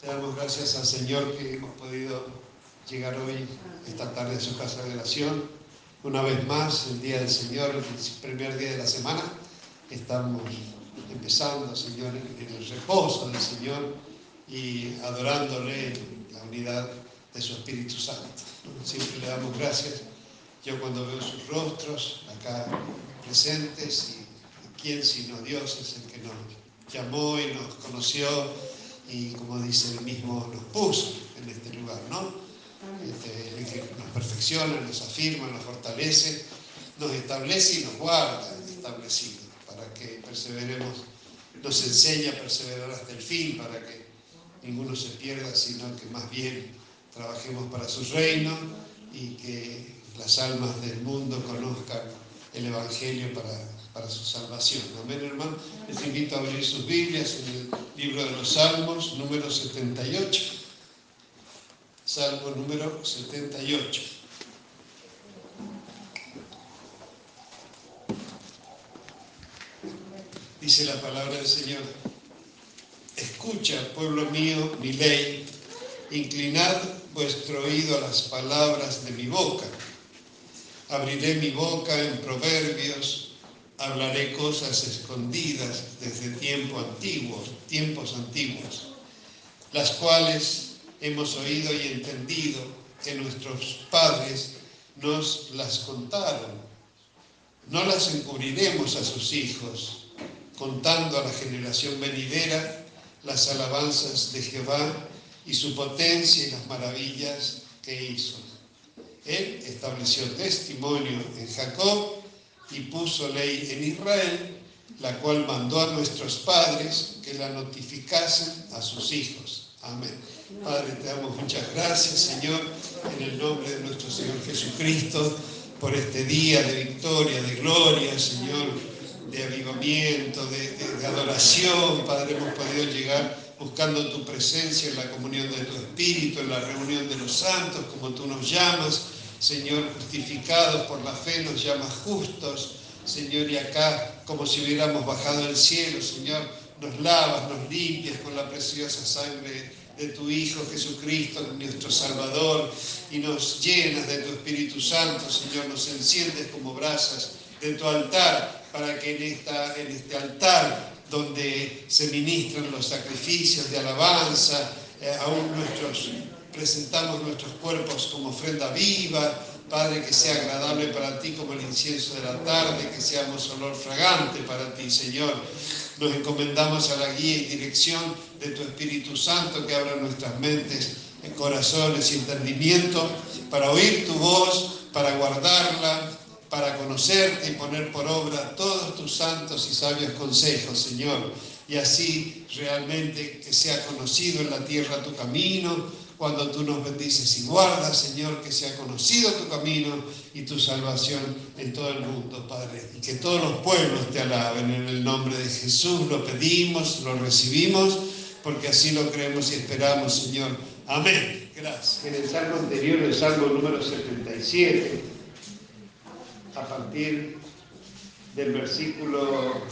Te damos gracias al Señor que hemos podido llegar hoy, esta tarde, a su casa de oración. Una vez más, el Día del Señor, el primer día de la semana, estamos empezando, Señor, en el reposo del Señor y adorándole en la unidad de su Espíritu Santo. Siempre le damos gracias. Yo cuando veo sus rostros acá presentes, y quién sino Dios es el que nos llamó y nos conoció y como dice él mismo, nos puso en este lugar, ¿no? Este, el que nos perfecciona, nos afirma, nos fortalece, nos establece y nos guarda establecido para que perseveremos, nos enseña a perseverar hasta el fin, para que ninguno se pierda, sino que más bien trabajemos para su reino y que las almas del mundo conozcan el Evangelio para para su salvación. Amén, hermano. Les invito a abrir sus Biblias en el libro de los Salmos, número 78. Salmo número 78. Dice la palabra del Señor. Escucha, pueblo mío, mi ley. Inclinad vuestro oído a las palabras de mi boca. Abriré mi boca en proverbios hablaré cosas escondidas desde tiempo antiguos, tiempos antiguos, las cuales hemos oído y entendido que nuestros padres nos las contaron. No las encubriremos a sus hijos, contando a la generación venidera las alabanzas de Jehová y su potencia y las maravillas que hizo. Él estableció testimonio en Jacob y puso ley en Israel, la cual mandó a nuestros padres que la notificasen a sus hijos. Amén. Padre, te damos muchas gracias, Señor, en el nombre de nuestro Señor Jesucristo, por este día de victoria, de gloria, Señor, de avivamiento, de, adoración. Padre, hemos podido llegar buscando tu presencia en la comunión de tu Espíritu, en la reunión de los santos, como tú nos llamas Señor, justificados por la fe, nos llamas justos, Señor, y acá, como si hubiéramos bajado del cielo, Señor, nos lavas, nos limpias con la preciosa sangre de tu Hijo Jesucristo, nuestro Salvador, y nos llenas de tu Espíritu Santo, Señor, nos enciendes como brasas de tu altar, para que en, este altar donde se ministran los sacrificios de alabanza, eh, aún nuestros presentamos nuestros cuerpos como ofrenda viva, Padre, que sea agradable para ti como el incienso de la tarde, que seamos olor fragante para ti, Señor. Nos encomendamos a la guía y dirección de tu Espíritu Santo que abra nuestras mentes, corazones y entendimiento para oír tu voz, para guardarla, para conocerte y poner por obra todos tus santos y sabios consejos, Señor. Y así realmente que sea conocido en la tierra tu camino, cuando tú nos bendices y guardas, Señor, que sea conocido tu camino y tu salvación en todo el mundo, Padre. Y que todos los pueblos te alaben en el nombre de Jesús. Lo pedimos, lo recibimos, porque así lo creemos y esperamos, Señor. Amén. Gracias. En el salmo anterior, el salmo número 77, a partir del versículo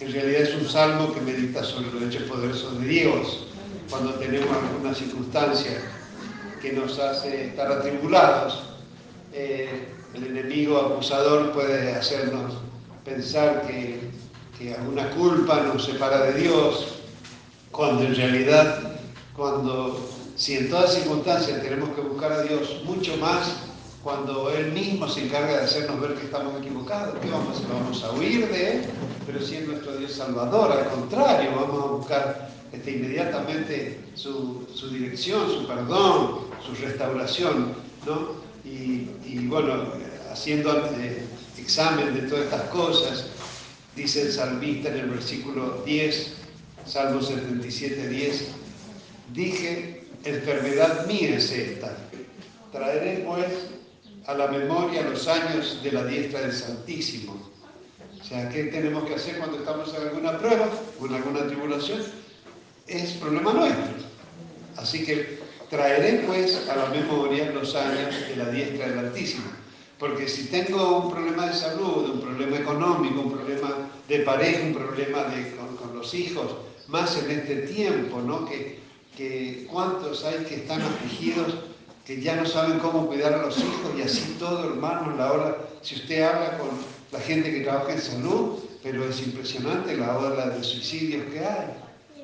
en realidad es un salmo que medita sobre los hechos poderosos de Dios cuando tenemos alguna circunstancia que nos hace estar atribulados. Eh, el enemigo acusador puede hacernos pensar que, que alguna culpa nos separa de Dios, cuando en realidad, cuando si en todas circunstancias tenemos que buscar a Dios mucho más, cuando Él mismo se encarga de hacernos ver que estamos equivocados, ¿qué vamos a hacer? Vamos a huir de Él, pero si es nuestro Dios Salvador, al contrario, vamos a buscar este, inmediatamente su, dirección, su perdón, su restauración, ¿no? Y, bueno, haciendo eh, examen de todas estas cosas, dice el salmista en el versículo 10, Salmo 77, 10, dije, enfermedad mía es esta, traeré pues a la memoria los años de la diestra del Santísimo. O sea, ¿qué tenemos que hacer cuando estamos en alguna prueba o en alguna tribulación? es problema nuestro. Así que traeré pues a la memoria los años de la diestra del Altísimo. Porque si tengo un problema de salud, un problema económico, un problema de pareja, un problema con, los hijos, más en este tiempo, ¿no? Que, que cuántos hay que están afligidos, que ya no saben cómo cuidar a los hijos y así todo, hermanos, la hora, si usted habla con la gente que trabaja en salud, pero es impresionante la ola de suicidios que hay,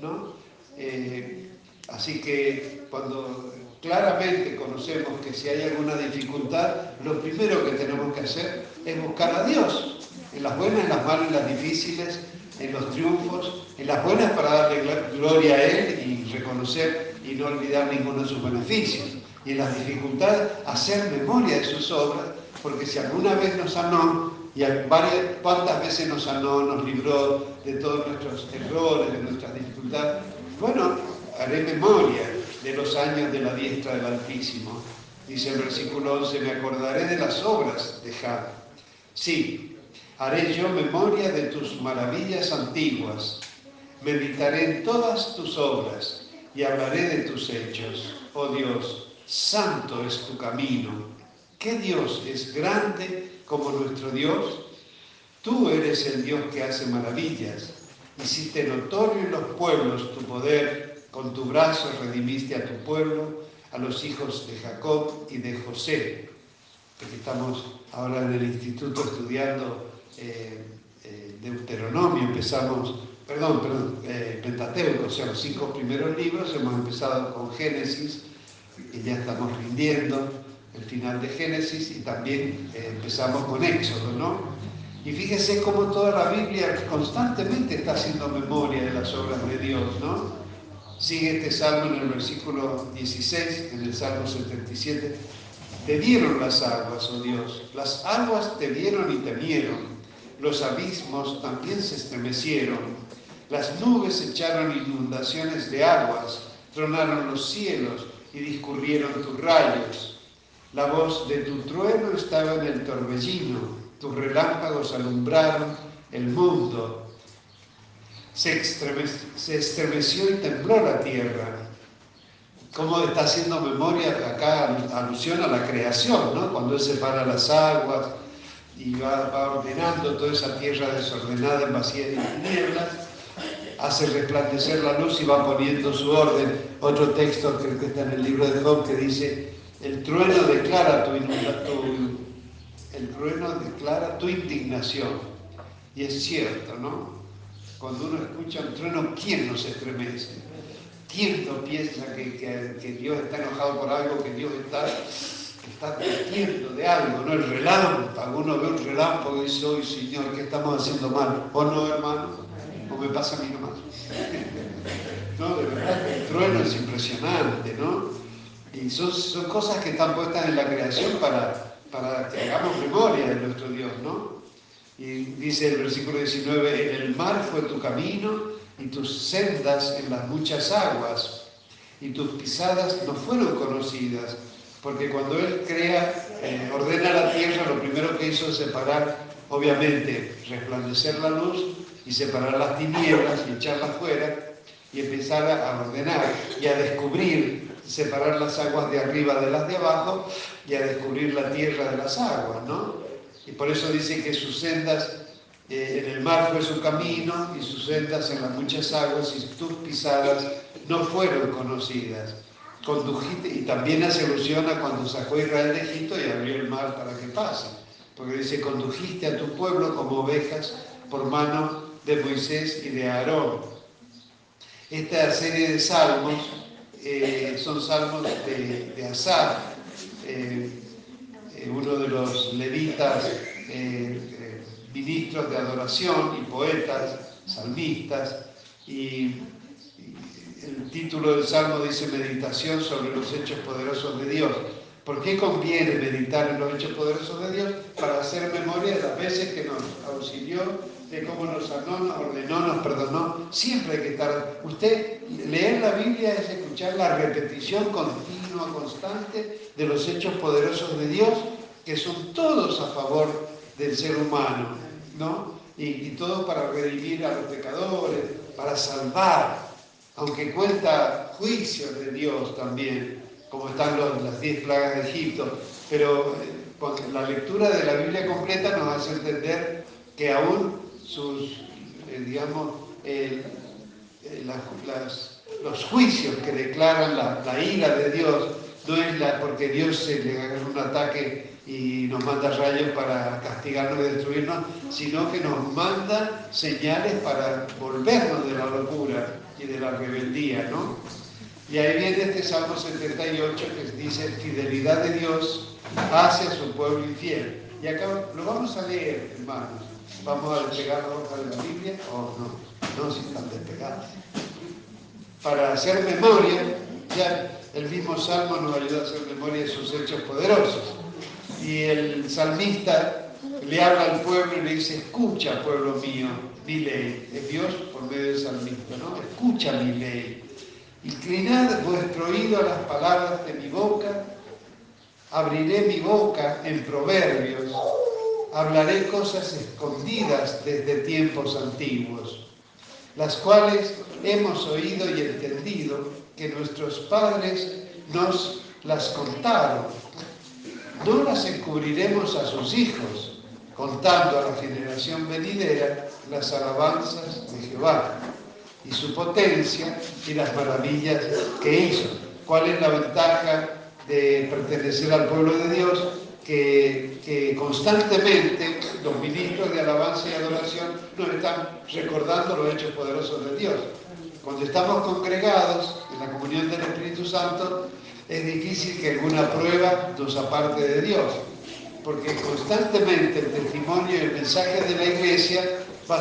¿no? Eh, así que cuando claramente conocemos que si hay alguna dificultad, lo primero que tenemos que hacer es buscar a Dios, en las buenas, en las malas, en las difíciles, en los triunfos, en las buenas para darle gloria a Él y reconocer y no olvidar ninguno de sus beneficios. Y en las dificultades hacer memoria de sus obras, porque si alguna vez nos sanó, y varias, cuántas veces nos sanó, nos libró de todos nuestros errores, de nuestras dificultades, bueno, haré memoria de los años de la diestra del Altísimo. Dice el versículo 11, me acordaré de las obras de Jah. Sí, haré yo memoria de tus maravillas antiguas, meditaré en todas tus obras y hablaré de tus hechos. Oh Dios, santo es tu camino. ¿Qué Dios es grande como nuestro Dios? Tú eres el Dios que hace maravillas. Hiciste notorio en los pueblos tu poder, con tu brazo redimiste a tu pueblo, a los hijos de Jacob y de José. Aquí estamos ahora en el instituto estudiando eh, eh, Deuteronomio, empezamos, perdón, perdón, eh, Pentateuco, o sea, los cinco primeros libros, hemos empezado con Génesis y ya estamos rindiendo el final de Génesis y también empezamos con Éxodo, ¿no? Y fíjese cómo toda la Biblia constantemente está haciendo memoria de las obras de Dios, ¿no? Sigue este salmo en el versículo 16, en el salmo 77. Te dieron las aguas, oh Dios, las aguas te dieron y temieron los abismos también se estremecieron, las nubes echaron inundaciones de aguas, tronaron los cielos y discurrieron tus rayos. La voz de tu trueno estaba en el torbellino, tus relámpagos alumbraron el mundo. Se, estremeció y tembló la tierra. Como está haciendo memoria, acá alusión a la creación, ¿no? Cuando él separa las aguas, y va, ordenando toda esa tierra desordenada en vacía de tinieblas, hace resplandecer la luz y va poniendo su orden. Otro texto que está en el libro de Job que dice, el trueno declara tu, indignación. Y es cierto, ¿no? Cuando uno escucha un trueno, ¿quién no se estremece? ¿Quién no piensa que, Dios está enojado por algo, que Dios está está de algo, ¿no? El relámpago, alguno ve un relámpago y dice, hoy Señor, ¿qué estamos haciendo mal? ¿O no, hermano? ¿O me pasa a mí nomás? no, de verdad, el trueno es impresionante, ¿no? Y son, son cosas que están puestas en la creación para, para que hagamos memoria de nuestro Dios, ¿no? Y dice el versículo 19, en el mar fue tu camino y tus sendas en las muchas aguas, y tus pisadas no fueron conocidas porque cuando Él crea, eh, ordena la tierra, lo primero que hizo es separar, obviamente, resplandecer la luz y separar las tinieblas y echarlas fuera y empezar a ordenar y a descubrir, separar las aguas de arriba de las de abajo y a descubrir la tierra de las aguas, ¿no? Y por eso dice que sus sendas, eh, en el mar fue su camino y sus sendas en las muchas aguas y tus pisadas no fueron conocidas condujiste, y también hace alusión a cuando sacó Israel de Egipto y abrió el mar para que pase, porque dice, condujiste a tu pueblo como ovejas por mano de Moisés y de Aarón. Esta serie de salmos eh, son salmos de, de Asaf, eh, eh, uno de los levitas, ministros de adoración y poetas, salmistas, y el título del Salmo dice meditación sobre los hechos poderosos de Dios. ¿Por qué conviene meditar en los hechos poderosos de Dios? Para hacer memoria de las veces que nos auxilió, de cómo nos ordenó, nos perdonó. Siempre hay que estar... Usted, leer la Biblia es escuchar la repetición continua, constante de los hechos poderosos de Dios, que son todos a favor del ser humano, ¿no? Y, y todo para redimir a los pecadores, para salvar, aunque cuenta juicios de Dios también, como están las diez plagas de Egipto, pero eh, la lectura de la Biblia completa nos hace entender que aún sus, eh, digamos, eh, los juicios que declaran la, ira de Dios, no es porque Dios se le haga un ataque y nos manda rayos para castigarnos y destruirnos, sino que nos manda señales para volvernos de la locura y de la rebeldía, ¿no? Y ahí viene este Salmo 78 que dice fidelidad de Dios hacia su pueblo infiel. Y acá lo vamos a leer, hermanos. Vamos a despegar la hoja de la Biblia, o no, no si están despegados. Para hacer memoria, ya el mismo Salmo nos ayuda a hacer memoria de sus hechos poderosos. Y el salmista le habla al pueblo y le dice, escucha, pueblo mío, mi ley. Es Dios por medio del salmista, ¿no? Escucha mi ley. Inclinad vuestro oído a las palabras de mi boca, abriré mi boca en proverbios hablaré cosas escondidas desde tiempos antiguos, las cuales hemos oído y entendido que nuestros padres nos las contaron. No las encubriremos a sus hijos, contando a la generación venidera las alabanzas de Jehová y su potencia y las maravillas que hizo. ¿Cuál es la ventaja de pertenecer al pueblo de Dios? que, constantemente los ministros de alabanza y adoración nos están recordando los hechos poderosos de Dios. Cuando estamos congregados en la comunión del Espíritu Santo, es difícil que alguna prueba nos aparte de Dios, porque constantemente el testimonio y el mensaje de la iglesia va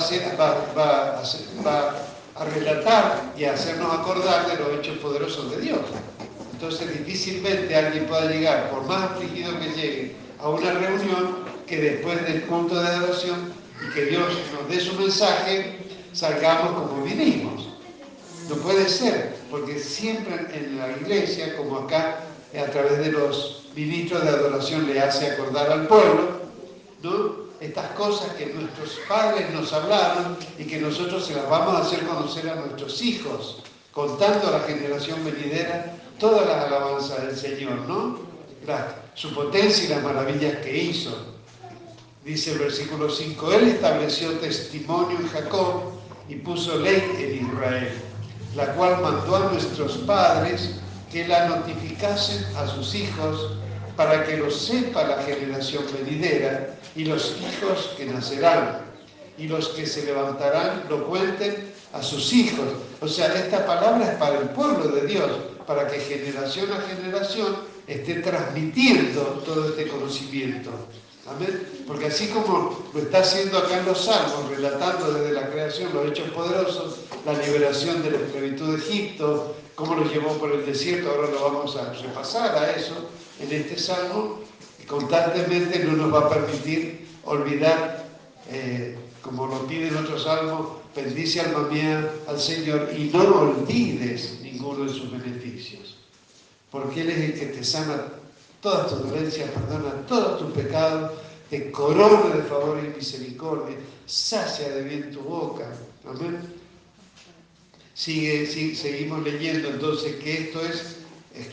a relatar y a hacernos acordar de los hechos poderosos de Dios. Entonces difícilmente alguien pueda llegar, por más afligido que llegue, a una reunión que después del culto de adoración y que Dios nos dé su mensaje, salgamos como vinimos. No puede ser, porque siempre en la iglesia, como acá, a través de los ministros de adoración le hace acordar al pueblo, ¿no? estas cosas que nuestros padres nos hablaron y que nosotros se las vamos a hacer conocer a nuestros hijos, contando a la generación venidera todas las alabanzas del Señor, ¿no? Su potencia y las maravillas que hizo. Dice el versículo 5, Él estableció testimonio en Jacob y puso ley en Israel, la cual mandó a nuestros padres que la notificasen a sus hijos para que lo sepa la generación venidera y los hijos que nacerán y los que se levantarán lo cuenten a sus hijos. O sea, esta palabra es para el pueblo de Dios, para que generación a generación esté transmitiendo todo este conocimiento. Porque así como lo está haciendo acá en los Salmos, relatando desde la creación los hechos poderosos, la liberación de la esclavitud de Egipto, cómo lo llevó por el desierto, ahora lo vamos a repasar a eso en este Salmo, constantemente no nos va a permitir olvidar, eh, como lo pide en otro Salmo, bendice alma mía al Señor y no olvides ninguno de sus beneficios. Porque Él es el que te sana todas tus dolencias, perdona todos tus pecados, te corona de favor y misericordia, sacia de bien tu boca. Amén. Sigue, seguimos leyendo entonces que esto es,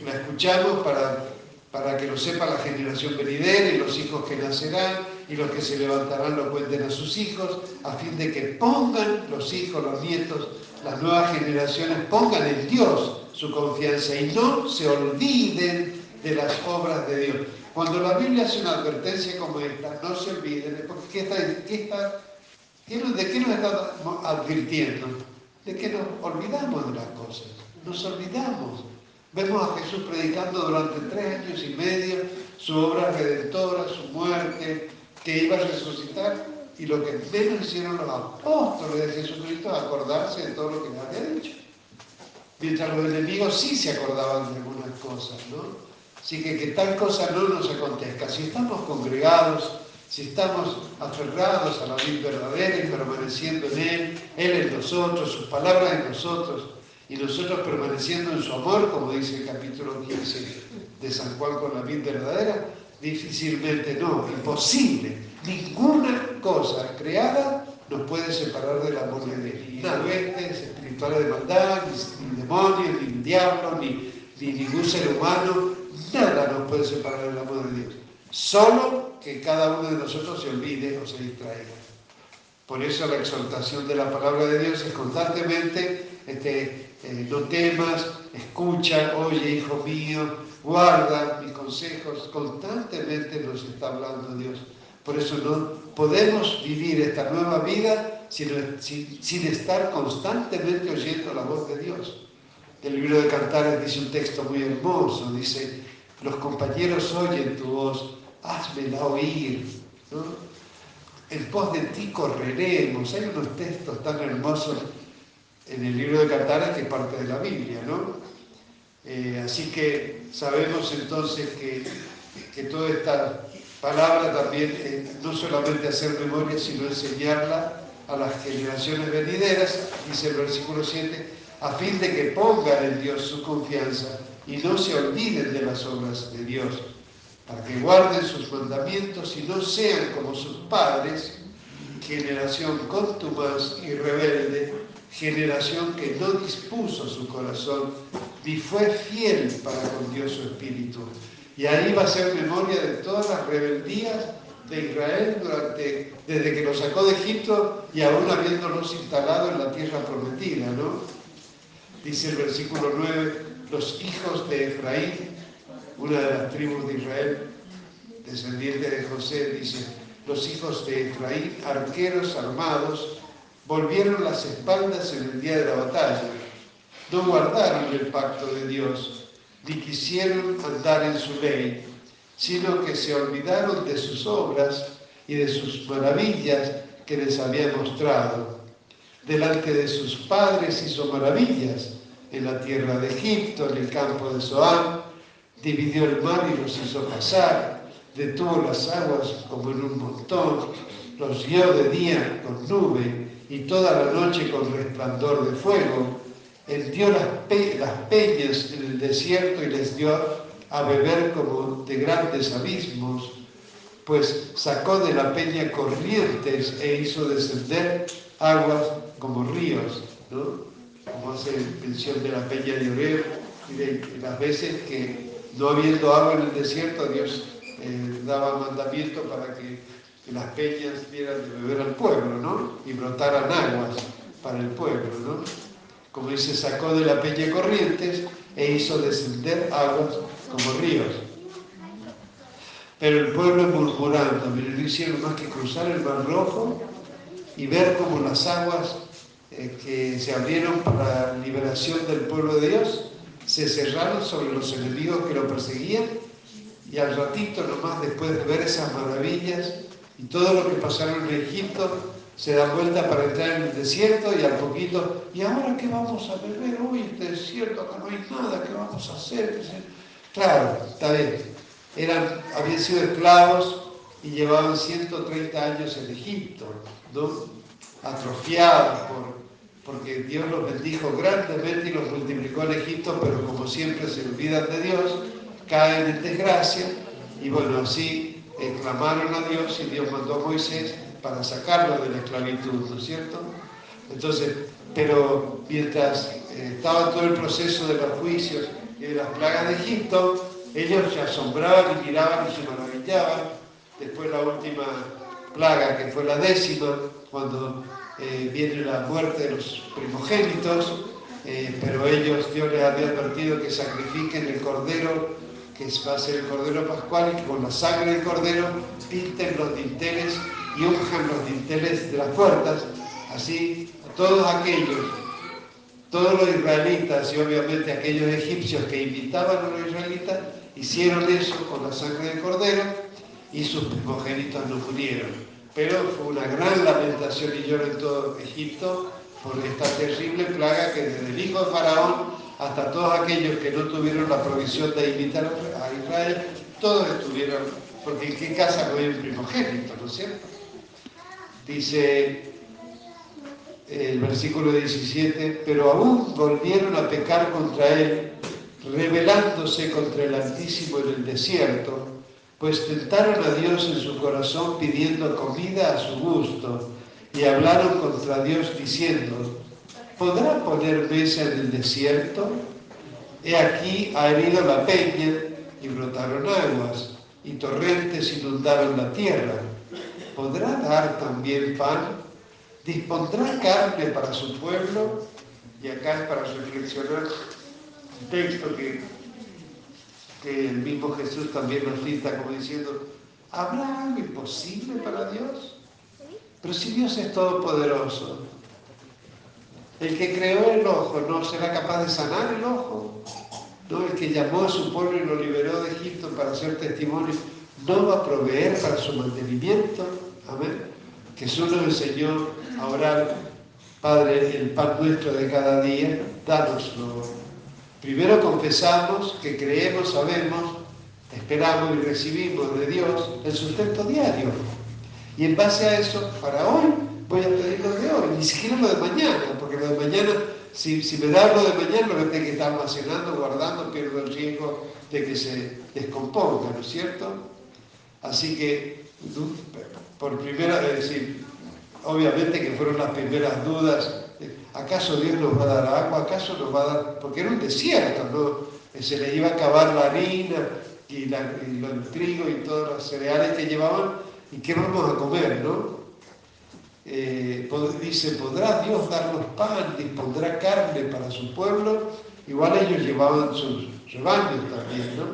la escuchamos para, para que lo sepa la generación venidera y los hijos que nacerán y los que se levantarán lo cuenten a sus hijos, a fin de que pongan los hijos, los nietos, las nuevas generaciones, pongan en Dios su confianza y no se olviden de las obras de Dios. Cuando la Biblia hace una advertencia como esta, no se olviden, porque ¿qué está, ¿de qué nos está advirtiendo? De que nos olvidamos de las cosas, nos olvidamos. Vemos a Jesús predicando durante tres años y medio su obra redentora, su muerte, que iba a resucitar, y lo que menos hicieron los apóstoles de Jesucristo es acordarse de todo lo que había dicho. Mientras los enemigos sí se acordaban de algunas cosas, ¿no? Así que que tal cosa no nos acontezca. Si estamos congregados, si estamos aferrados a la vida verdadera y permaneciendo en Él, Él en nosotros, sus palabras en nosotros, y nosotros permaneciendo en su amor, como dice el capítulo 15 de San Juan con la vida verdadera, difícilmente no, imposible. Ninguna cosa creada nos puede separar del amor de Dios. Huestes espirituales de maldad, ni, demonios, ni diablo, ni, ni ningún ser humano, nada nos puede separar del amor de Dios. Solo que cada uno de nosotros se olvide o se distraiga. Por eso la exaltación de la palabra de Dios es constantemente este, eh, no temas, escucha, oye, hijo mío, guarda mis consejos, constantemente nos está hablando Dios. Por eso no podemos vivir esta nueva vida sin, estar constantemente oyendo la voz de Dios. El libro de Cantares dice un texto muy hermoso, dice, los compañeros oyen tu voz, házmela oír. En pos de ti correremos. Hay unos textos tan hermosos en el libro de Cantares que es parte de la Biblia, ¿no? Eh, así que sabemos entonces que, que toda esta palabra también no solamente hacer memoria, sino enseñarla a las generaciones venideras, dice el versículo 7, a fin de que pongan en Dios su confianza y no se olviden de las obras de Dios, para que guarden sus mandamientos y no sean como sus padres, generación contumaz y rebelde, generación que no dispuso su corazón ni fue fiel para con Dios su espíritu. Y ahí va a ser memoria de todas las rebeldías de Israel durante, desde que los sacó de Egipto y aún habiéndolos instalado en la tierra prometida, ¿no? Dice el versículo 9, los hijos de Efraín, una de las tribus de Israel, descendiente de José, dice, los hijos de Efraín, arqueros armados, volvieron las espaldas en el día de la batalla, no guardaron el pacto de Dios, ni quisieron andar en su ley, sino que se olvidaron de sus obras y de sus maravillas que les había mostrado. Delante de sus padres hizo maravillas en la tierra de Egipto, en el campo de Zoán, dividió el mar y los hizo pasar, detuvo las aguas como en un montón, los guió de día con nube y toda la noche con resplandor de fuego él dio las, peñas en el desierto y les dio a beber como de grandes abismos, pues sacó de la peña corrientes e hizo descender aguas como ríos, ¿no? como hace mención de la peña de Oreo y de las veces que no habiendo agua en el desierto, Dios eh, daba mandamiento para que, que, las peñas dieran de beber al pueblo, ¿no? Y brotaran aguas para el pueblo, ¿no? Como dice, sacó de la peña corrientes e hizo descender aguas como ríos. Pero el pueblo murmurando, no hicieron más que cruzar el mar rojo y ver cómo las aguas eh, que se abrieron para la liberación del pueblo de Dios se cerraron sobre los enemigos que lo perseguían y al ratito nomás después de ver esas maravillas y todo lo que pasaron en Egipto, se da vuelta para entrar en el desierto y al poquito, ¿y ahora qué vamos a beber? Uy, este desierto, acá no hay nada, ¿qué vamos a hacer? Claro, está bien. Eran, habían sido esclavos y llevaban 130 años en Egipto, atrofiados por, porque Dios los bendijo grandemente y los multiplicó en Egipto, pero como siempre se olvidan de Dios, caen en desgracia y bueno, así clamaron a Dios y Dios mandó a Moisés para sacarlo de la esclavitud, ¿no es cierto? Entonces, pero mientras eh, estaba todo el proceso de los juicios y de las plagas de Egipto, ellos se asombraban y miraban y se maravillaban. Después la última plaga, que fue la décima, cuando eh, viene la muerte de los primogénitos, eh, pero ellos, Dios les había advertido que sacrifiquen el cordero, que va a ser el cordero pascual, y con la sangre del cordero pinten los dinteles y unjan los dinteles de las puertas, así todos aquellos, todos los israelitas y obviamente aquellos egipcios que invitaban a los israelitas, hicieron eso con la sangre del cordero y sus primogénitos no murieron. Pero fue una gran lamentación y lloro en todo Egipto por esta terrible plaga que desde el hijo de Faraón hasta todos aquellos que no tuvieron la provisión de invitar a Israel, todos estuvieron, porque en qué casa no hay un primogénito, ¿no es cierto? Dice el versículo 17, pero aún volvieron a pecar contra él, rebelándose contra el Altísimo en el desierto, pues tentaron a Dios en su corazón pidiendo comida a su gusto, y hablaron contra Dios diciendo, ¿podrá poner mesa en el desierto? He aquí ha herido la peña y brotaron aguas, y torrentes inundaron la tierra ¿podrá dar también pan? ¿Dispondrá carne para su pueblo? Y acá es para reflexionar un texto que, el mismo Jesús también nos cita como diciendo, ¿habrá algo imposible para Dios? Pero si Dios es todopoderoso, el que creó el ojo no será capaz de sanar el ojo. ¿No? El que llamó a su pueblo y lo liberó de Egipto para hacer testimonio, no va a proveer para su mantenimiento. Amén. Jesús nos enseñó a orar, Padre, el pan nuestro de cada día, dánoslo. Primero confesamos que creemos, sabemos, esperamos y recibimos de Dios el sustento diario. Y en base a eso, para hoy, voy a pedir lo de hoy, ni siquiera lo de mañana, porque lo de mañana, si, me da lo de mañana, lo que estar almacenando, guardando, pierdo el riesgo de que se descomponga, ¿no es cierto? Así que, por primera vez, decir, obviamente que fueron las primeras dudas, ¿acaso Dios nos va a dar agua? ¿Acaso nos va a dar...? Porque era un desierto, ¿no? Se le iba a acabar la harina y, y el trigo y todos los cereales que llevaban, ¿y qué vamos a comer, no? Eh, dice, ¿podrá Dios darnos pan, dispondrá carne para su pueblo? Igual ellos llevaban sus rebaños también, ¿no?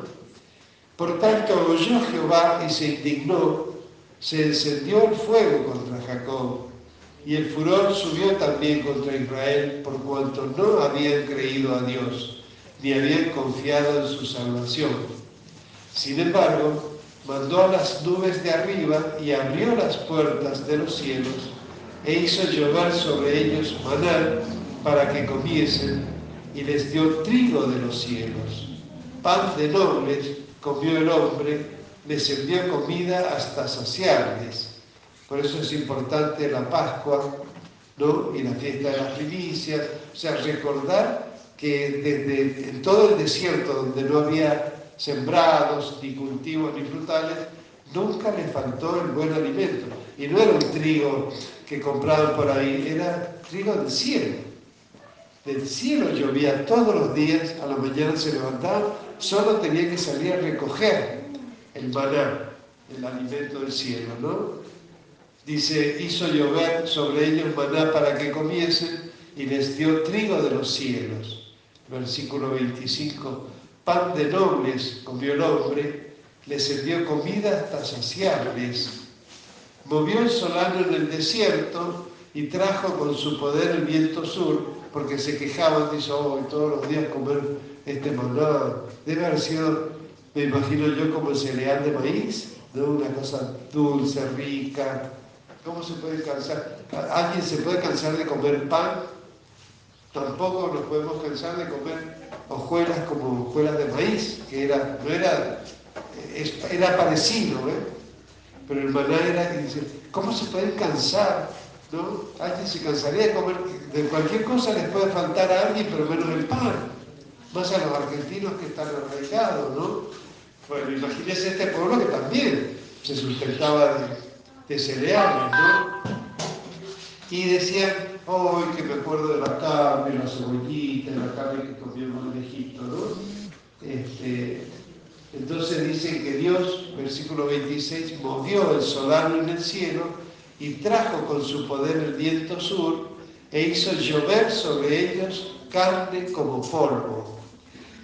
Por tanto, oyó Jehová y se indignó, se encendió el fuego contra Jacob, y el furor subió también contra Israel, por cuanto no habían creído a Dios, ni habían confiado en su salvación. Sin embargo, mandó a las nubes de arriba y abrió las puertas de los cielos e hizo llover sobre ellos maná para que comiesen, y les dio trigo de los cielos. Pan de nobles comió el hombre, les envió comida hasta saciarles. Por eso es importante la Pascua y la fiesta de las primicias, o sea, recordar que desde en todo el desierto donde no había sembrados, ni cultivos, ni frutales, nunca les faltó el buen alimento. Y no era un trigo que compraban por ahí, era trigo del cielo. Del cielo llovía todos los días, a la mañana se levantaban, solo tenía que salir a recoger el maná, el alimento del cielo, ¿no? Dice, hizo llover sobre ellos maná para que comiesen y les dio trigo de los cielos. Versículo 25, pan de nobles comió el hombre, les envió comida hasta saciarles Movió el solano en el desierto y trajo con su poder el viento sur, porque se quejaban, dice, oh, todos los días comer este maná. Debe haber sido, me imagino yo, como el cereal de maíz, ¿no? Una cosa dulce, rica. ¿Cómo se puede cansar? ¿Alguien se puede cansar de comer pan? Tampoco nos podemos cansar de comer hojuelas como hojuelas de maíz, que era, no era, era parecido, ¿eh? Pero el maná era dice, ¿cómo se pueden cansar? ¿No? Alguien se cansaría de comer, de cualquier cosa les puede faltar a alguien, pero menos el pan. Más a los argentinos que están arraigados, ¿no? Bueno, imagínense este pueblo que también se sustentaba de, cereales, ¿no? Y decían, hoy que me acuerdo de la carne, la cebollita, la carne que comíamos en Egipto, ¿no? Este, entonces dice que Dios, versículo 26, movió el solano en el cielo y trajo con su poder el viento sur e hizo llover sobre ellos carne como polvo,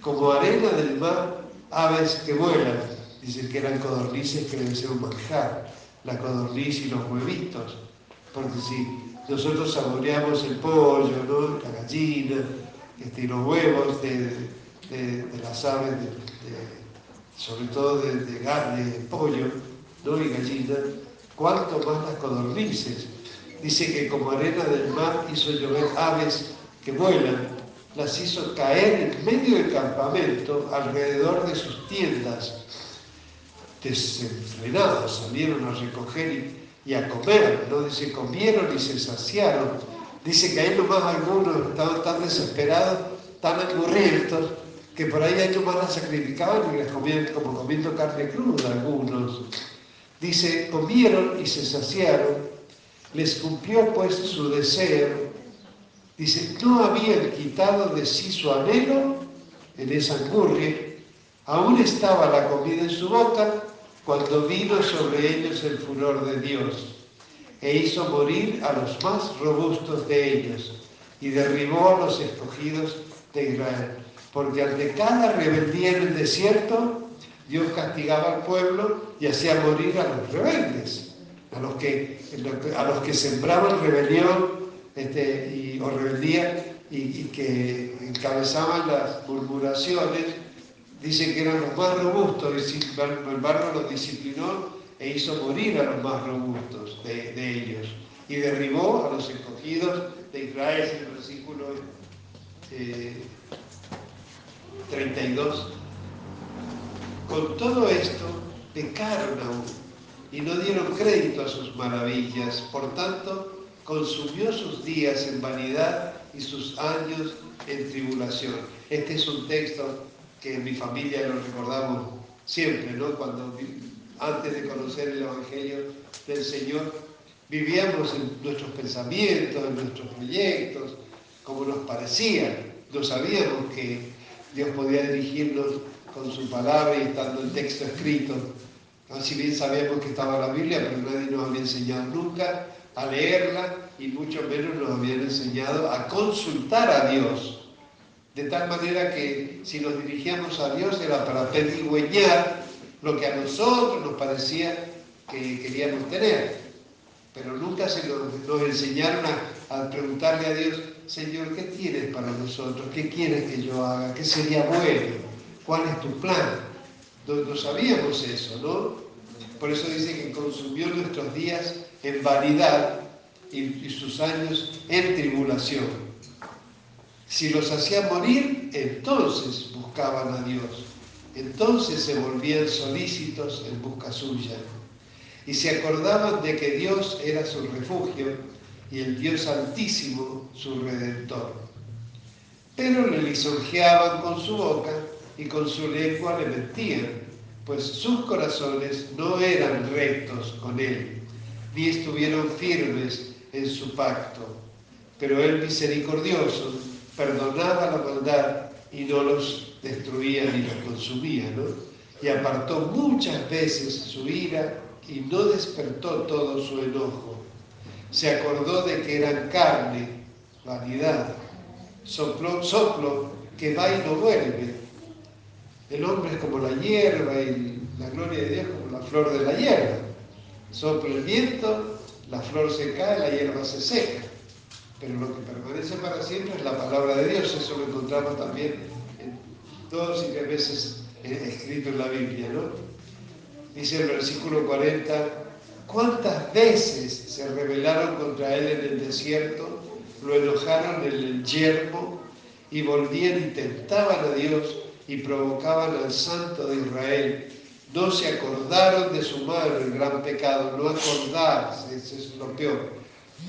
como arena del mar, aves que vuelan. Dicen que eran codornices que deben ser un manjar, la codorniz y los huevitos. Porque si nosotros saboreamos el pollo, ¿no? la gallina, este, los huevos de, las aves de sobre todo de, de de pollo ¿no? y gallina, cuanto más las codornices. Dice que como arena del mar hizo llover aves que vuelan, las hizo caer en medio del campamento, alrededor de sus tiendas. Desenfrenados salieron a recoger y, a comer, ¿no? Dice, comieron y se saciaron. Dice que ahí nomás algunos estaban tan desesperados, tan angurrientos, que por ahí hay más las sacrificaban y las comían como comiendo carne cruda algunos. Dice, comieron y se saciaron, les cumplió pues su deseo. Dice, no habían quitado de sí su anhelo en esa angurria, aún estaba la comida en su boca cuando vino sobre ellos el furor de Dios e hizo morir a los más robustos de ellos y derribó a los escogidos de Israel. Porque ante cada rebeldía en el desierto, Dios castigaba al pueblo y hacía morir a los rebeldes, a los que, a los que sembraban rebelión este, y, o rebeldía y, que encabezaban las murmuraciones, dicen que eran los más robustos, y sin embargo los disciplinó e hizo morir a los más robustos de, ellos y derribó a los escogidos de Israel en el versículo 32. Eh, Con todo esto pecaron aún y no dieron crédito a sus maravillas, por tanto consumió sus días en vanidad y sus años en tribulación. Este es un texto que en mi familia lo recordamos siempre, ¿no? Cuando antes de conocer el Evangelio del Señor, vivíamos en nuestros pensamientos, en nuestros proyectos, como nos parecía. No sabíamos que Dios podía dirigirnos con su palabra y estando el texto escrito. Si bien sabíamos que estaba la Biblia, pero nadie nos había enseñado nunca a leerla y mucho menos nos habían enseñado a consultar a Dios. De tal manera que si nos dirigíamos a Dios era para pedigüeñar lo que a nosotros nos parecía que queríamos tener. Pero nunca se nos, enseñaron a, a, preguntarle a Dios, Señor, ¿qué tienes para nosotros? ¿Qué quieres que yo haga? ¿Qué sería bueno? ¿Cuál es tu plan? No, sabíamos eso, ¿no? Por eso dice que consumió nuestros días en vanidad y, sus años en tribulación. Si los hacía morir, entonces buscaban a Dios. Entonces se volvían solícitos en busca suya. Y se acordaban de que Dios era su refugio y el Dios Altísimo su redentor. Pero le lisonjeaban con su boca y con su lengua le mentían, pues sus corazones no eran rectos con él, ni estuvieron firmes en su pacto. Pero él misericordioso perdonaba la maldad y no los destruía ni los consumía, ¿no? Y apartó muchas veces su ira y no despertó todo su enojo. Se acordó de que eran carne, vanidad, soplo, soplo que va y no vuelve. El hombre es como la hierba y la gloria de Dios como la flor de la hierba. Sopla el viento, la flor se cae, la hierba se seca. Pero lo que permanece para siempre es la palabra de Dios. Eso lo encontramos también en dos y tres veces escrito en la Biblia, ¿no? Dice el versículo 40, ¿cuántas veces se rebelaron contra él en el desierto? Lo enojaron en el yermo y volvían y tentaban a Dios y provocaban al Santo de Israel. No se acordaron de su mano el gran pecado, no acordarse, eso es lo peor.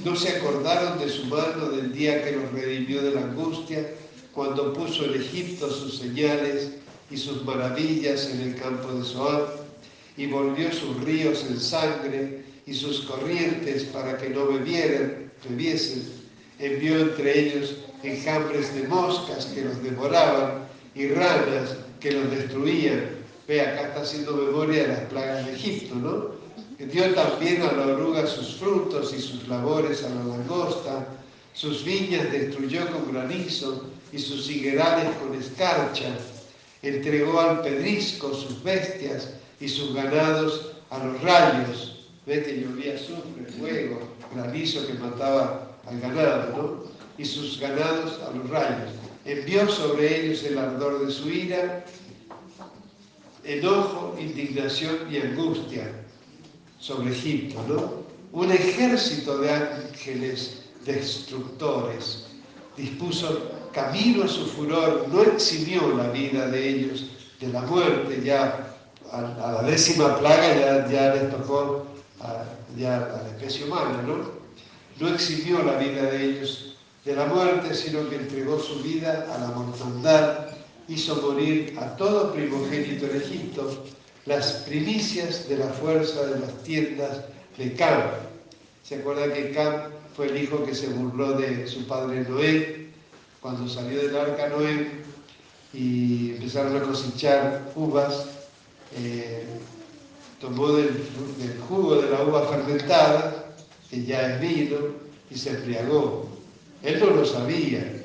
No se acordaron de su mano del día que los redimió de la angustia, cuando puso en Egipto sus señales y sus maravillas en el campo de Zoán, y volvió sus ríos en sangre y sus corrientes para que no bebieran, bebiesen. Envió entre ellos enjambres de moscas que los devoraban y ranas que los destruían. Ve, acá está haciendo memoria de las plagas de Egipto, ¿no? Dio también a la oruga sus frutos y sus labores a la langosta, sus viñas destruyó con granizo y sus higuerales con escarcha. Entregó al pedrisco sus bestias y sus ganados a los rayos. Ve que llovía azufre, fuego, granizo que mataba al ganado, ¿no? Y sus ganados a los rayos. Envió sobre ellos el ardor de su ira, enojo, indignación y angustia sobre Egipto, ¿no? Un ejército de ángeles destructores dispuso camino a su furor, no eximió la vida de ellos de la muerte, ya a, la décima plaga ya, ya les tocó ya a la especie humana, ¿no? No eximió la vida de ellos de la muerte, sino que entregó su vida a la mortandad, hizo morir a todo primogénito en Egipto, las primicias de la fuerza de las tiendas de Cam. ¿Se acuerda que Cam fue el hijo que se burló de su padre Noé cuando salió del arca Noé y empezaron a cosechar uvas? Eh, tomó del, jugo de la uva fermentada, que ya es vino, y se embriagó. Él no lo sabía,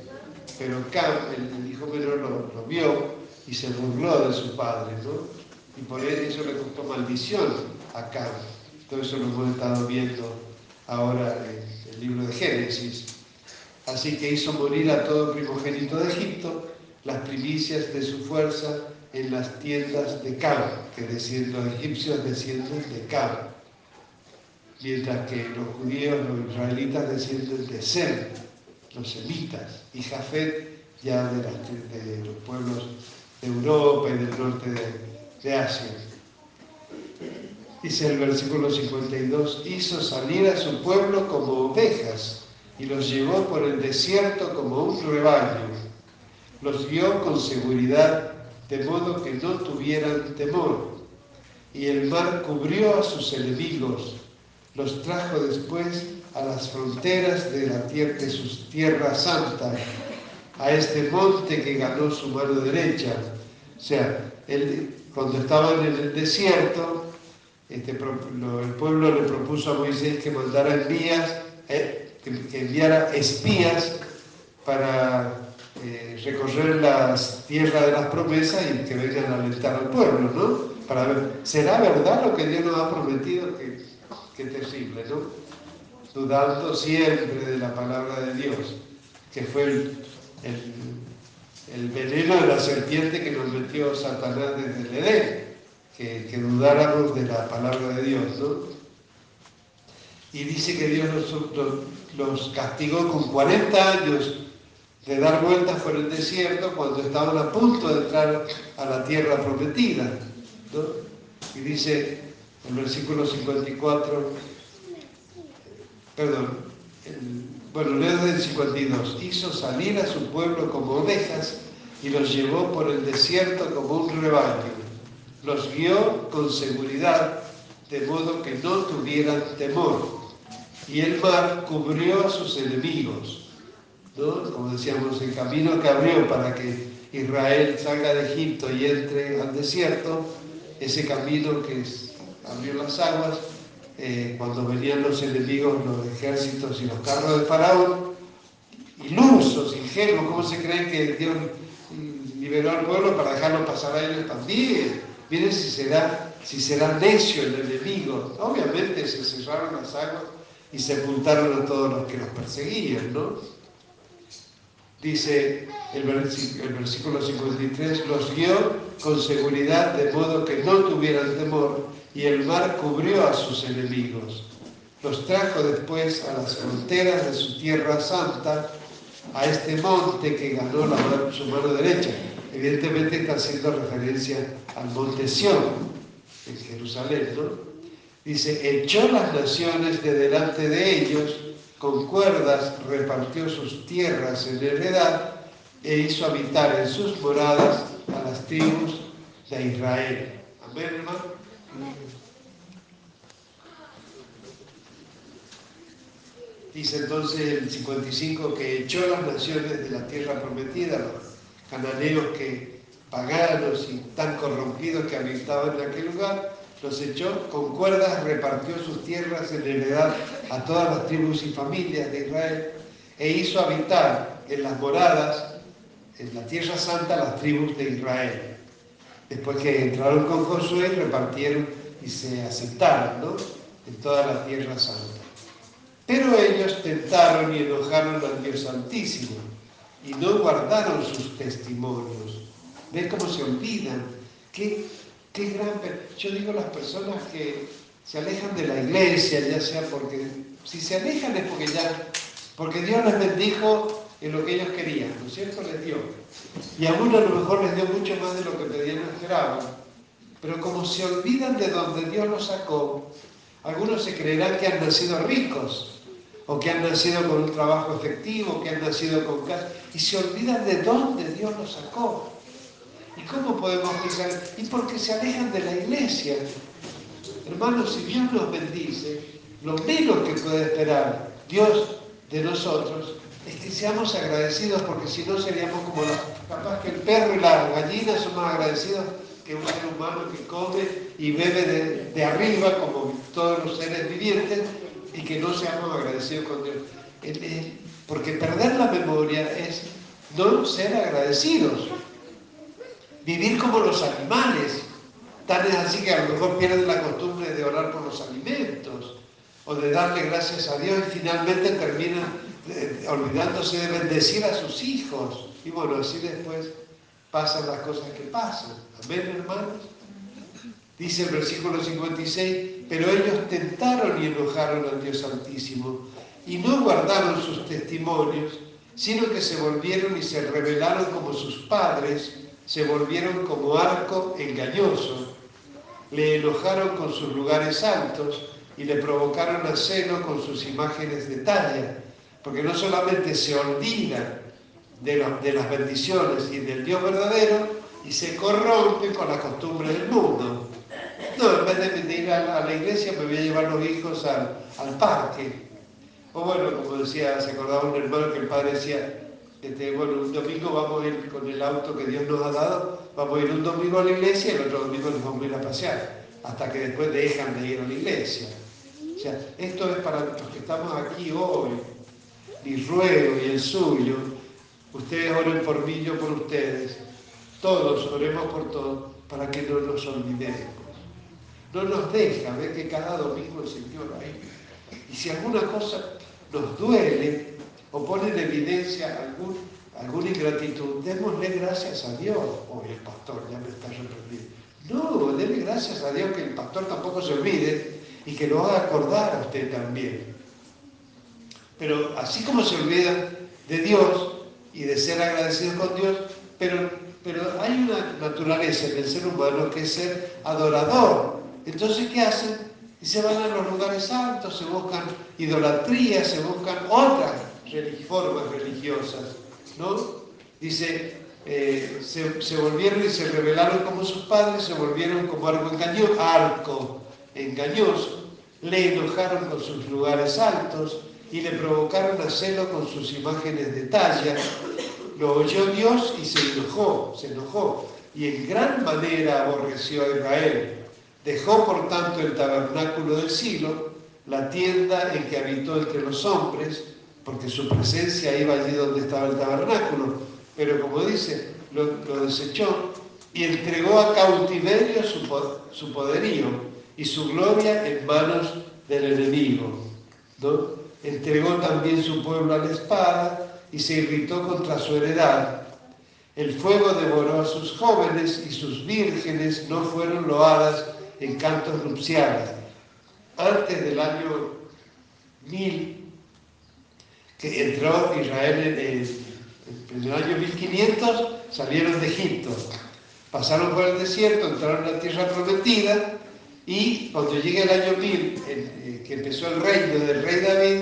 pero Cam, el, hijo menor, lo, vio y se burló de su padre, ¿no? Y por eso le costó maldición a Cam. Todo eso lo hemos estado viendo ahora en el libro de Génesis. Así que hizo morir a todo primogénito de Egipto, las primicias de su fuerza en las tiendas de Cam, que decían los egipcios descienden de Cam, mientras que los judíos, los israelitas descienden de Sem, los semitas, y Jafet ya de, los pueblos de Europa y del norte de, de Asia. Dice el versículo 52, hizo salir a su pueblo como ovejas y los llevó por el desierto como un rebaño. Los guió con seguridad de modo que no tuvieran temor. Y el mar cubrió a sus enemigos, los trajo después a las fronteras de, la tierra, de su tierra santa, a este monte que ganó su mano derecha. O sea, cuando estaban en el desierto, este, el pueblo le propuso a Moisés que mandara espías, eh, que enviara espías para eh, recorrer las tierras de las promesas y que vengan a alentar al pueblo, ¿no? Para ver, ¿será verdad lo que Dios nos ha prometido? Qué, terrible, ¿no? Dudando siempre de la palabra de Dios, que fue el, el, veneno de la serpiente que nos metió Satanás desde el Edén, que, que dudáramos de la palabra de Dios. Y dice que Dios los, los castigó con 40 años de dar vueltas por el desierto cuando estaban a punto de entrar a la tierra prometida. Y dice el versículo 54, perdón, bueno, leo del 52, hizo salir a su pueblo como ovejas y los llevó por el desierto como un rebaño. Los guió con seguridad, de modo que no tuvieran temor. Y el mar cubrió a sus enemigos como decíamos, el camino que abrió para que Israel salga de Egipto y entre al desierto, ese camino que abrió las aguas, eh, cuando venían los enemigos, los ejércitos y los carros de Faraón, ilusos, ingenuos, ¿cómo se creen que Dios liberó al pueblo para dejarlo pasar a ellos también? Miren si será, si será necio el enemigo. Obviamente se cerraron las aguas y sepultaron a todos los que los perseguían, ¿no? dice el, versículo 53, los guió con seguridad de modo que no tuvieran temor y el mar cubrió a sus enemigos. Los trajo después a las fronteras de su tierra santa, a este monte que ganó la, su mano derecha. Evidentemente está haciendo referencia al monte Sión, en Jerusalén, ¿no? Dice, echó las naciones de delante de ellos con cuerdas repartió sus tierras en heredad e hizo habitar en sus moradas a las tribus de Israel. Amén, hermano. Dice entonces el 55 que echó las naciones de la tierra prometida, los cananeos que paganos y tan corrompidos que habitaban en aquel lugar, los echó, con cuerdas repartió sus tierras en heredad a todas las tribus y familias de Israel e hizo habitar en las moradas, en la tierra santa, las tribus de Israel. Después que entraron con Josué, repartieron y se asentaron ¿no? en toda la tierra santa. Pero ellos tentaron y enojaron al Dios Santísimo y no guardaron sus testimonios. ¿Ven cómo se olvidan? ¿Qué, Qué gran... Yo digo las personas que se alejan de la iglesia, ya sea porque... Si se alejan es porque ya... Porque Dios les bendijo en lo que ellos querían, ¿no es cierto? Les dio. Y a uno a lo mejor les dio mucho más de lo que pedían o esperaban. Pero como se olvidan de donde Dios los sacó, algunos se creerán que han nacido ricos, o que han nacido con un trabajo efectivo, que han nacido con casa, y se olvidan de dónde Dios los sacó. ¿Y cómo podemos pensar? Y porque se alejan de la iglesia. Hermanos, si Dios nos bendice, lo menos que puede esperar Dios de nosotros es que seamos agradecidos, porque si no seríamos como los, capaz que el perro y la gallina son más agradecidos que un ser humano que come y bebe de, arriba, como todos los seres vivientes, y que no seamos agradecidos con Dios. Porque perder la memoria es no ser agradecidos, vivir como los animales. Tan es así que a lo mejor pierden la costumbre de orar por los alimentos o de darle gracias a Dios y finalmente terminan eh, olvidándose de bendecir a sus hijos. Y bueno, así después pasan las cosas que pasan. Amén, hermanos. Dice el versículo 56, pero ellos tentaron y enojaron al Dios Altísimo y no guardaron sus testimonios, sino que se volvieron y se rebelaron como sus padres, se volvieron como arco engañoso, le enojaron con sus lugares altos y le provocaron a celo con sus imágenes de talla, porque no solamente se olvidan de, las bendiciones y del Dios verdadero, y se corrompen con la costumbre del mundo. No, en vez de ir a, la iglesia me voy a llevar los hijos al, al parque. O bueno, como decía, se acordaba un hermano que el padre decía, este, bueno, un domingo vamos a ir con el auto que Dios nos ha dado, vamos a ir un domingo a la iglesia y el otro domingo nos vamos a ir a pasear, hasta que después dejan de ir a la iglesia. O sea, esto es para los que estamos aquí hoy, mi ruego y el suyo, ustedes oren por mí, yo por ustedes, todos oremos por todos, para que no nos olvidemos. No nos deja ver que cada domingo el Señor ahí. Y si alguna cosa nos duele o pone en evidencia alguna ingratitud, démosle gracias a Dios. Hoy el pastor ya me está reprendiendo. No, déle gracias a Dios que el pastor tampoco se olvide y que lo haga acordar a usted también. Pero así como se olvida de Dios y de ser agradecido con Dios, pero, pero hay una naturaleza en el ser humano que es ser adorador. Entonces, ¿qué hacen? Y se van a los lugares santos, se buscan idolatría, se buscan otras formas religiosas, ¿no? Dice, eh, se, volvieron y se rebelaron como sus padres, se volvieron como arco engañoso, arco engañoso, le enojaron con sus lugares altos y le provocaron a celo con sus imágenes de talla. Lo oyó Dios y se enojó, se enojó, y en gran manera aborreció a Israel. Dejó por tanto el tabernáculo del siglo, la tienda en que habitó entre los hombres, porque su presencia iba allí donde estaba el tabernáculo, pero como dice, lo, desechó y entregó a cautiverio su, su, poderío y su gloria en manos del enemigo. ¿no? Entregó también su pueblo a la espada y se irritó contra su heredad. El fuego devoró a sus jóvenes y sus vírgenes no fueron loadas en cantos nupciales. Antes del año 1000, que entró Israel en el, año 1500, salieron de Egipto, pasaron por el desierto, entraron a la tierra prometida y cuando llega el año 1000, eh, que empezó el reino del rey David,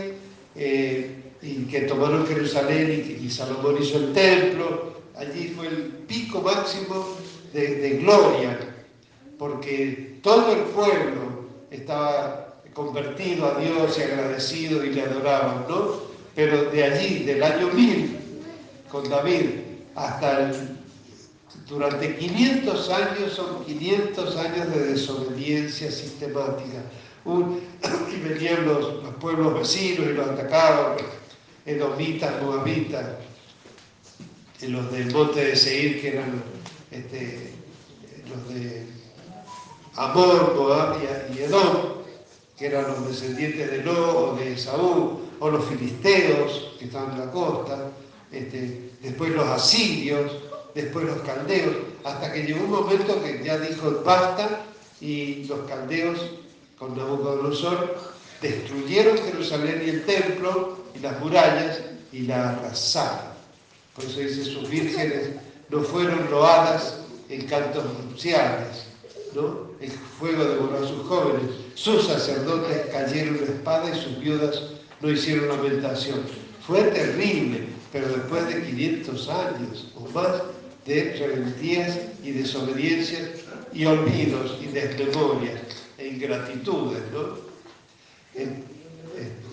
eh, y que tomaron Jerusalén y, Salomón hizo el templo, allí fue el pico máximo de, de gloria, porque todo el pueblo estaba convertido a Dios y agradecido y le adoraban, ¿no? Pero de allí, del año 1000, con David, hasta el, durante 500 años, son 500 años de desobediencia sistemática. y venían los, pueblos vecinos y los atacaban, edomitas, moabitas, los del monte de Seir, que eran este, los de Amor, Moab y Edom, que eran los descendientes de Lo o de Saúl, o los filisteos que estaban en la costa, este, después los asirios, después los caldeos, hasta que llegó un momento que ya dijo basta y los caldeos con Nabucodonosor destruyeron Jerusalén y el templo y las murallas y la arrasaron. Por eso dice, sus vírgenes no fueron loadas en cantos nupciales, ¿no? El fuego devoró a sus jóvenes, sus sacerdotes cayeron de espada y sus viudas no hicieron lamentación. Fue terrible, pero después de 500 años o más de rebeldías y desobediencias y olvidos y desmemorias e ingratitudes.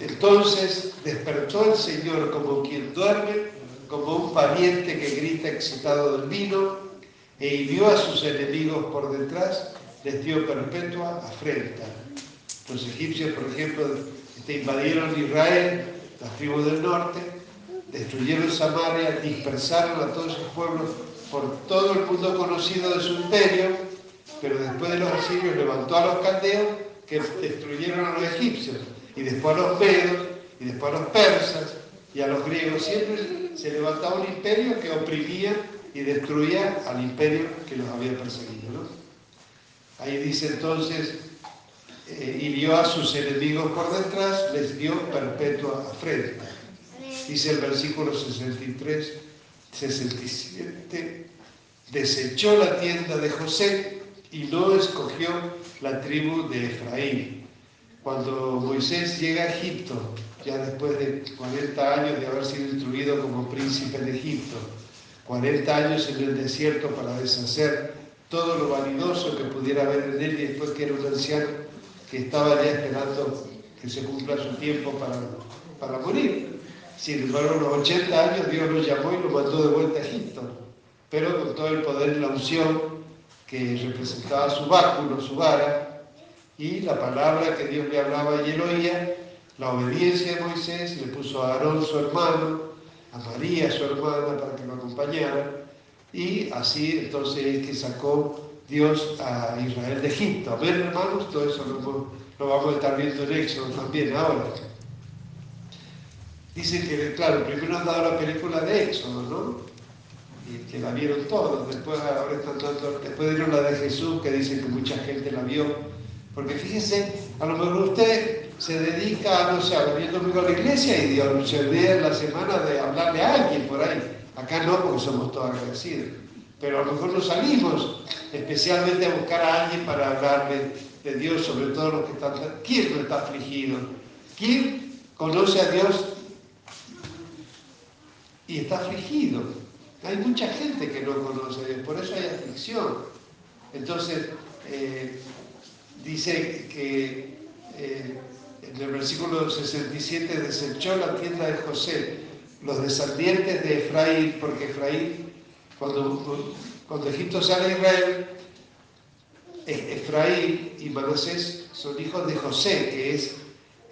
Entonces despertó el Señor como quien duerme, como un pariente que grita excitado del vino, e hirió a sus enemigos por detrás, les dio perpetua afrenta. Los egipcios, por ejemplo, este, invadieron Israel, las tribus del norte, destruyeron Samaria, dispersaron a todos sus pueblos por todo el mundo conocido de su imperio, pero después de los asirios levantó a los caldeos que destruyeron a los egipcios, y después a los medos, y después a los persas, y a los griegos. Siempre se levantaba un imperio que oprimía y destruía al imperio que los había perseguido. Ahí dice entonces, eh, hirió a sus enemigos por detrás, les dio perpetua afrenta. Dice el versículo 63, 67, desechó la tienda de José y no escogió la tribu de Efraín. Cuando Moisés llega a Egipto, ya después de 40 años de haber sido instruido como príncipe de Egipto, 40 años en el desierto para deshacer todo lo vanidoso que pudiera haber en él y después que era un anciano que estaba ya esperando que se cumpla su tiempo para, para morir. Sin embargo, a los 80 años Dios lo llamó y lo mandó de vuelta a Egipto, pero con todo el poder y la unción que representaba su báculo, su vara, y la palabra que Dios le hablaba y él oía, la obediencia de Moisés, le puso a Aarón su hermano, a María su hermana para que lo acompañara, y así entonces es que sacó Dios a Israel de Egipto. Amén, hermanos, todo eso lo, vamos a estar viendo en Éxodo también ahora. Dice que, claro, primero han dado la película de Éxodo, ¿no? Y que la vieron todos, después ahora están dando, después dieron la de Jesús, que dicen que mucha gente la vio. Porque fíjense, a lo mejor usted se dedica, no sé, a venir domingo a la iglesia y Dios se olvida la semana de hablarle a alguien por ahí. Acá no, porque somos todos agradecidos. Pero a lo mejor nos salimos especialmente a buscar a alguien para hablarle de Dios, sobre todo los que están... ¿Quién no está afligido? ¿Quién conoce a Dios y está afligido? Hay mucha gente que no conoce por eso hay aflicción. Entonces, eh, dice que eh, en el versículo 67 desechó la tienda de José los descendientes de Efraín, porque Efraín, cuando, Egipto sale a Israel, Efraín y Manasés son hijos de José, que es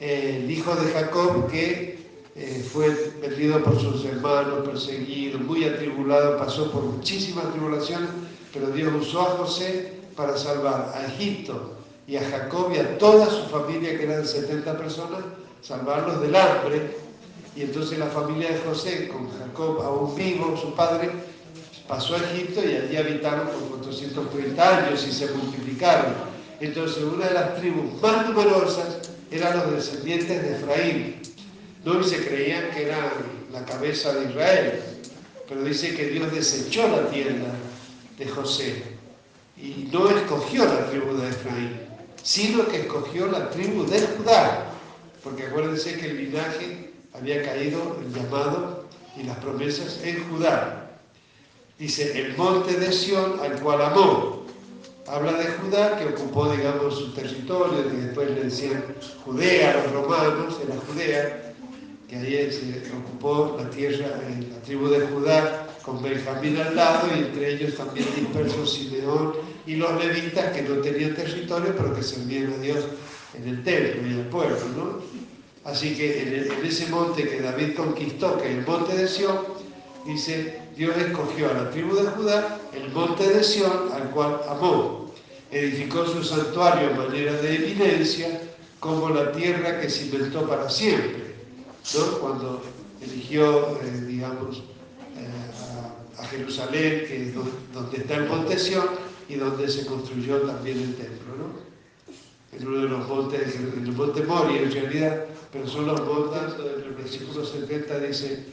el hijo de Jacob que eh, fue perdido por sus hermanos, perseguido, muy atribulado, pasó por muchísimas tribulaciones, pero Dios usó a José para salvar a Egipto y a Jacob y a toda su familia, que eran 70 personas, salvarlos del hambre y entonces la familia de José, con Jacob aún vivo, su padre, pasó a Egipto y allí habitaron por 430 años y se multiplicaron. Entonces una de las tribus más numerosas eran los descendientes de Efraín. No se creían que eran la cabeza de Israel, pero dice que Dios desechó la tienda de José y no escogió la tribu de Efraín, sino que escogió la tribu de Judá, porque acuérdense que el linaje había caído el llamado y las promesas en Judá. Dice, el monte de Sión al cual amó. Habla de Judá, que ocupó, digamos, su territorio, que después le decían Judea los romanos, era Judea, que ahí se ocupó la tierra, la tribu de Judá, con Benjamín al lado, y entre ellos también dispersos Simeón y los levitas, que no tenían territorio, pero que servían a Dios en el templo y el pueblo, ¿no? Así que en, ese monte que David conquistó, que es el monte de Sión, dice, Dios escogió a la tribu de Judá el monte de Sión, al cual amó. Edificó su santuario en manera de evidencia, como la tierra que se inventó para siempre. ¿No? Cuando eligió, eh, digamos, eh, a, Jerusalén, que es donde, está el monte Sión y donde se construyó también el templo. ¿no? En uno de los montes, el monte Mori, en realidad pero son los montes, el versículo 70 dice,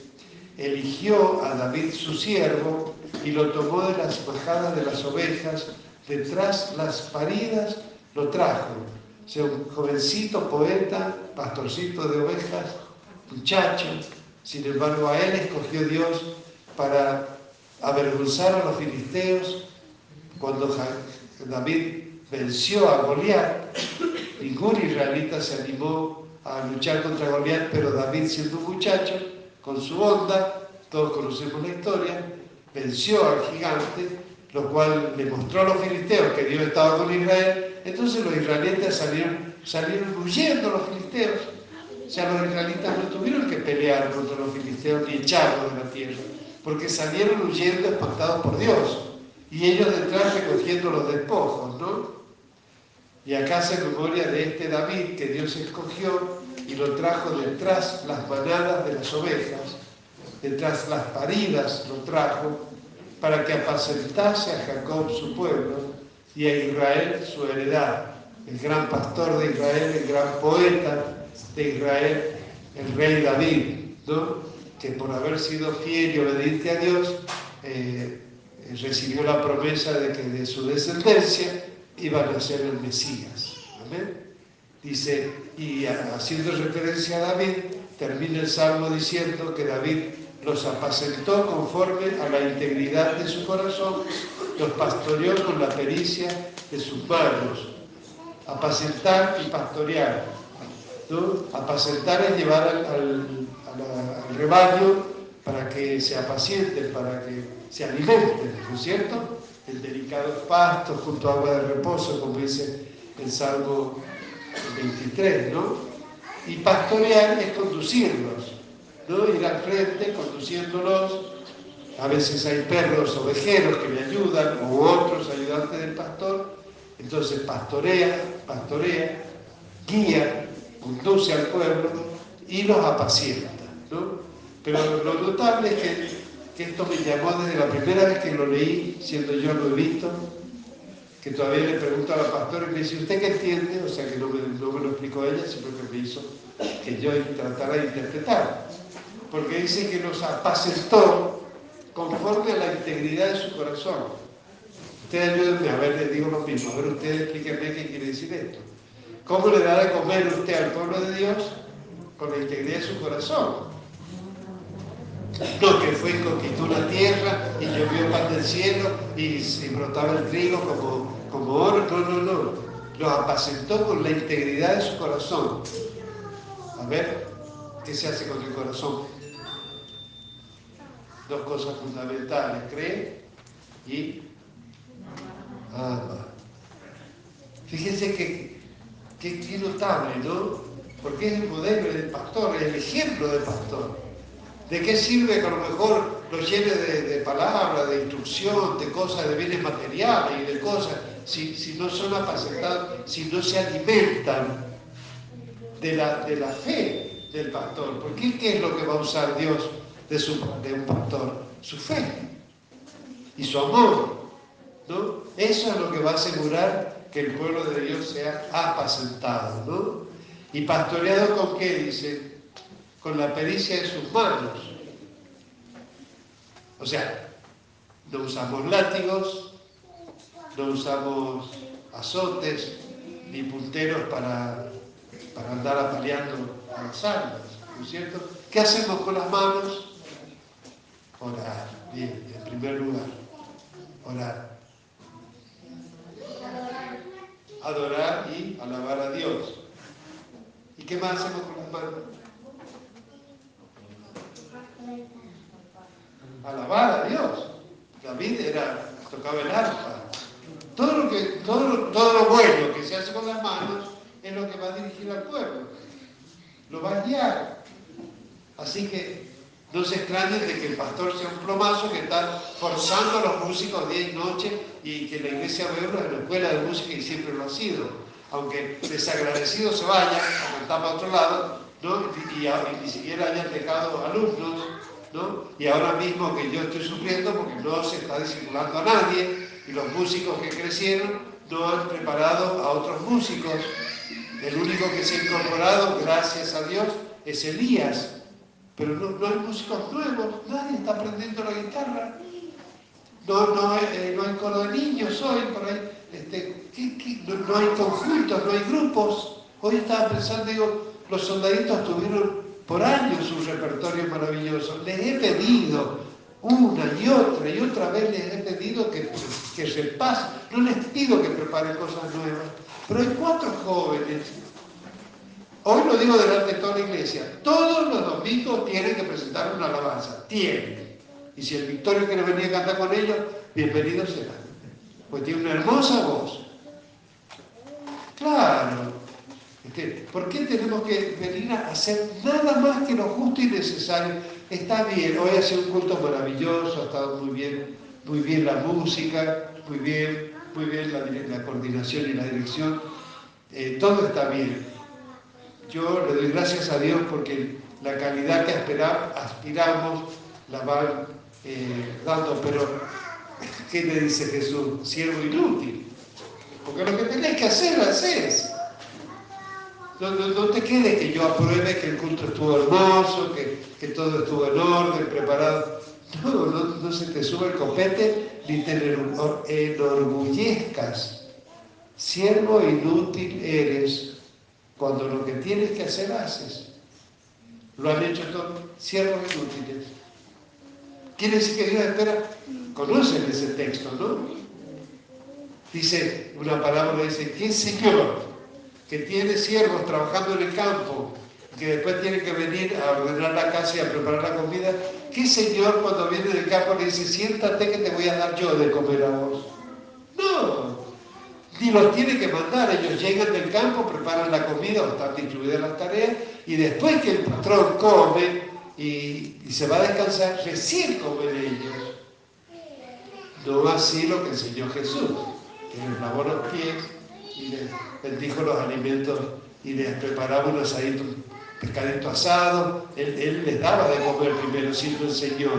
eligió a David su siervo y lo tomó de las bajadas de las ovejas, detrás las paridas lo trajo. O sea, un jovencito poeta, pastorcito de ovejas, muchacho, sin embargo a él escogió Dios para avergonzar a los filisteos cuando David venció a Goliat, ningún israelita se animó a luchar contra Goliat, pero David siendo un muchacho, con su onda, todos conocemos la historia, venció al gigante, lo cual le mostró a los filisteos que Dios estaba con Israel, entonces los israelitas salieron, salieron huyendo los filisteos, O sea, los israelitas no tuvieron que pelear contra los filisteos ni echarlos de la tierra, porque salieron huyendo espantados por Dios. Y ellos detrás recogiendo los despojos, ¿no? Y acá se memoria de este David que Dios escogió y lo trajo detrás las manadas de las ovejas, detrás las paridas lo trajo, para que apacentase a Jacob su pueblo y a Israel su heredad. El gran pastor de Israel, el gran poeta de Israel, el rey David, que por haber sido fiel y obediente a Dios, eh, recibió la promesa de que de su descendencia iba a nacer el Mesías. Dice, y haciendo referencia a David, termina el salmo diciendo que David los apacentó conforme a la integridad de su corazón, los pastoreó con la pericia de sus manos. Apacentar y pastorear. Apacentar es llevar al, rebaño para que se apacienten, para que se alimenten, ¿no es cierto? El delicado pasto junto a agua de reposo, como dice el Salmo 23, ¿no? Y pastorear es conducirlos, ¿no? Ir al frente conduciéndolos. A veces hay perros ovejeros que me ayudan, o otros ayudantes del pastor. Entonces pastorea, pastorea, guía, conduce al pueblo y los apacienta, ¿no? Pero lo notable es que, que esto me llamó desde la primera vez que lo leí, siendo yo lo he visto, que todavía le pregunto a la pastora y me dice, ¿usted qué entiende? O sea que no me, lo explicó ella, sino que me hizo que yo tratara de interpretar. Porque dice que los apacentó conforme a la integridad de su corazón. Ustedes ayúdenme, a ver, les digo lo mismo, a ver, ustedes explíquenme qué quiere decir esto. ¿Cómo le da de comer usted al pueblo de Dios? Con la integridad de su corazón. No, que fue y conquistó la tierra y llovió pan del cielo y, brotaba el trigo como como oro, no, no, no. Lo apacentó con la integridad de su corazón. A ver, ¿qué se hace con el corazón? Dos cosas fundamentales, cree y ama. Fíjense que, que, notable, ¿no? Porque es el modelo del pastor, es el ejemplo del pastor. ¿De qué sirve que a lo mejor lo llene de, palabras, de instrucción, de cosas, de bienes materiales y de cosas? si, no son apacentados, si no se alimentan de la, de la fe del pastor. Porque ¿qué es lo que va a usar Dios de, su, de un pastor? Su fe y su amor. ¿no? Eso es lo que va a asegurar que el pueblo de Dios sea apacentado. ¿no? ¿Y pastoreado con qué? Dice, con la pericia de sus manos. O sea, no usamos látigos, no usamos azotes ni punteros para, para andar apaleando a las almas, ¿no es cierto? ¿Qué hacemos con las manos? Orar, bien, en primer lugar, orar. Adorar y alabar a Dios. ¿Y qué más hacemos con las manos? Alabar a Dios. David tocaba el arpa, todo lo, que, todo, todo lo bueno que se hace con las manos es lo que va a dirigir al pueblo. Lo va a guiar. Así que no se extrañen de que el pastor sea un plomazo que está forzando a los músicos día y noche y que la iglesia vea en la escuela de música y siempre lo ha sido. Aunque desagradecido se vaya a cantar para otro lado ¿no? y, y, ni siquiera hayan dejado alumnos. ¿no? Y ahora mismo que yo estoy sufriendo porque no se está disimulando a nadie, y los músicos que crecieron no han preparado a otros músicos. El único que se ha incorporado, gracias a Dios, es Elías. Pero no, hay músicos nuevos, nadie está aprendiendo la guitarra. No, no, eh, no hay coro de niños hoy, por ahí. Este, No, hay conjuntos, no hay grupos. Hoy estaba pensando, digo, los soldaditos tuvieron por años un repertorio maravilloso. Les he pedido una y otra y otra vez les he pedido que, que repasen, no les pido que preparen cosas nuevas, pero hay cuatro jóvenes, hoy lo digo delante de toda la iglesia, todos los domingos tienen que presentar una alabanza, tienen. Y si el Victorio quiere venir a cantar con ellos, bienvenido será, pues tiene una hermosa voz. Claro, Este, ¿Por qué tenemos que venir a hacer nada más que lo justo y necesario? Está bien, hoy ha sido un culto maravilloso, ha estado muy bien, muy bien la música, muy bien, muy bien la, coordinación y la dirección, eh, todo está bien. Yo le doy gracias a Dios porque la calidad que aspiramos la van eh, dando, pero ¿qué le dice Jesús? Siervo inútil. Porque lo que tenés que hacer, lo haces. No, te quede que yo apruebe que el culto estuvo hermoso, que, todo estuvo en orden, preparado. No, no, se te sube el copete ni te enorgullezcas. Siervo inútil eres cuando lo que tienes que hacer haces. Lo han hecho todos, siervos inútiles. Quiere decir que Dios espera, conocen ese texto, ¿no? Dice, una palabra dice, ¿qué Señor que tiene siervos trabajando en el campo, que después tiene que venir a ordenar la casa y a preparar la comida? ¿Qué Señor cuando viene del campo le dice, siéntate que te voy a dar yo de comer a vos? No, ni los tiene que mandar, ellos llegan del campo, preparan la comida o están distribuidas las tareas y después que el patrón come y, se va a descansar, recién comen ellos. No así lo que enseñó Jesús, que les lavó los pies y les bendijo los alimentos y les preparaba un asadito, pescadito asado, él, él les daba de comer primero, sí lo enseñó.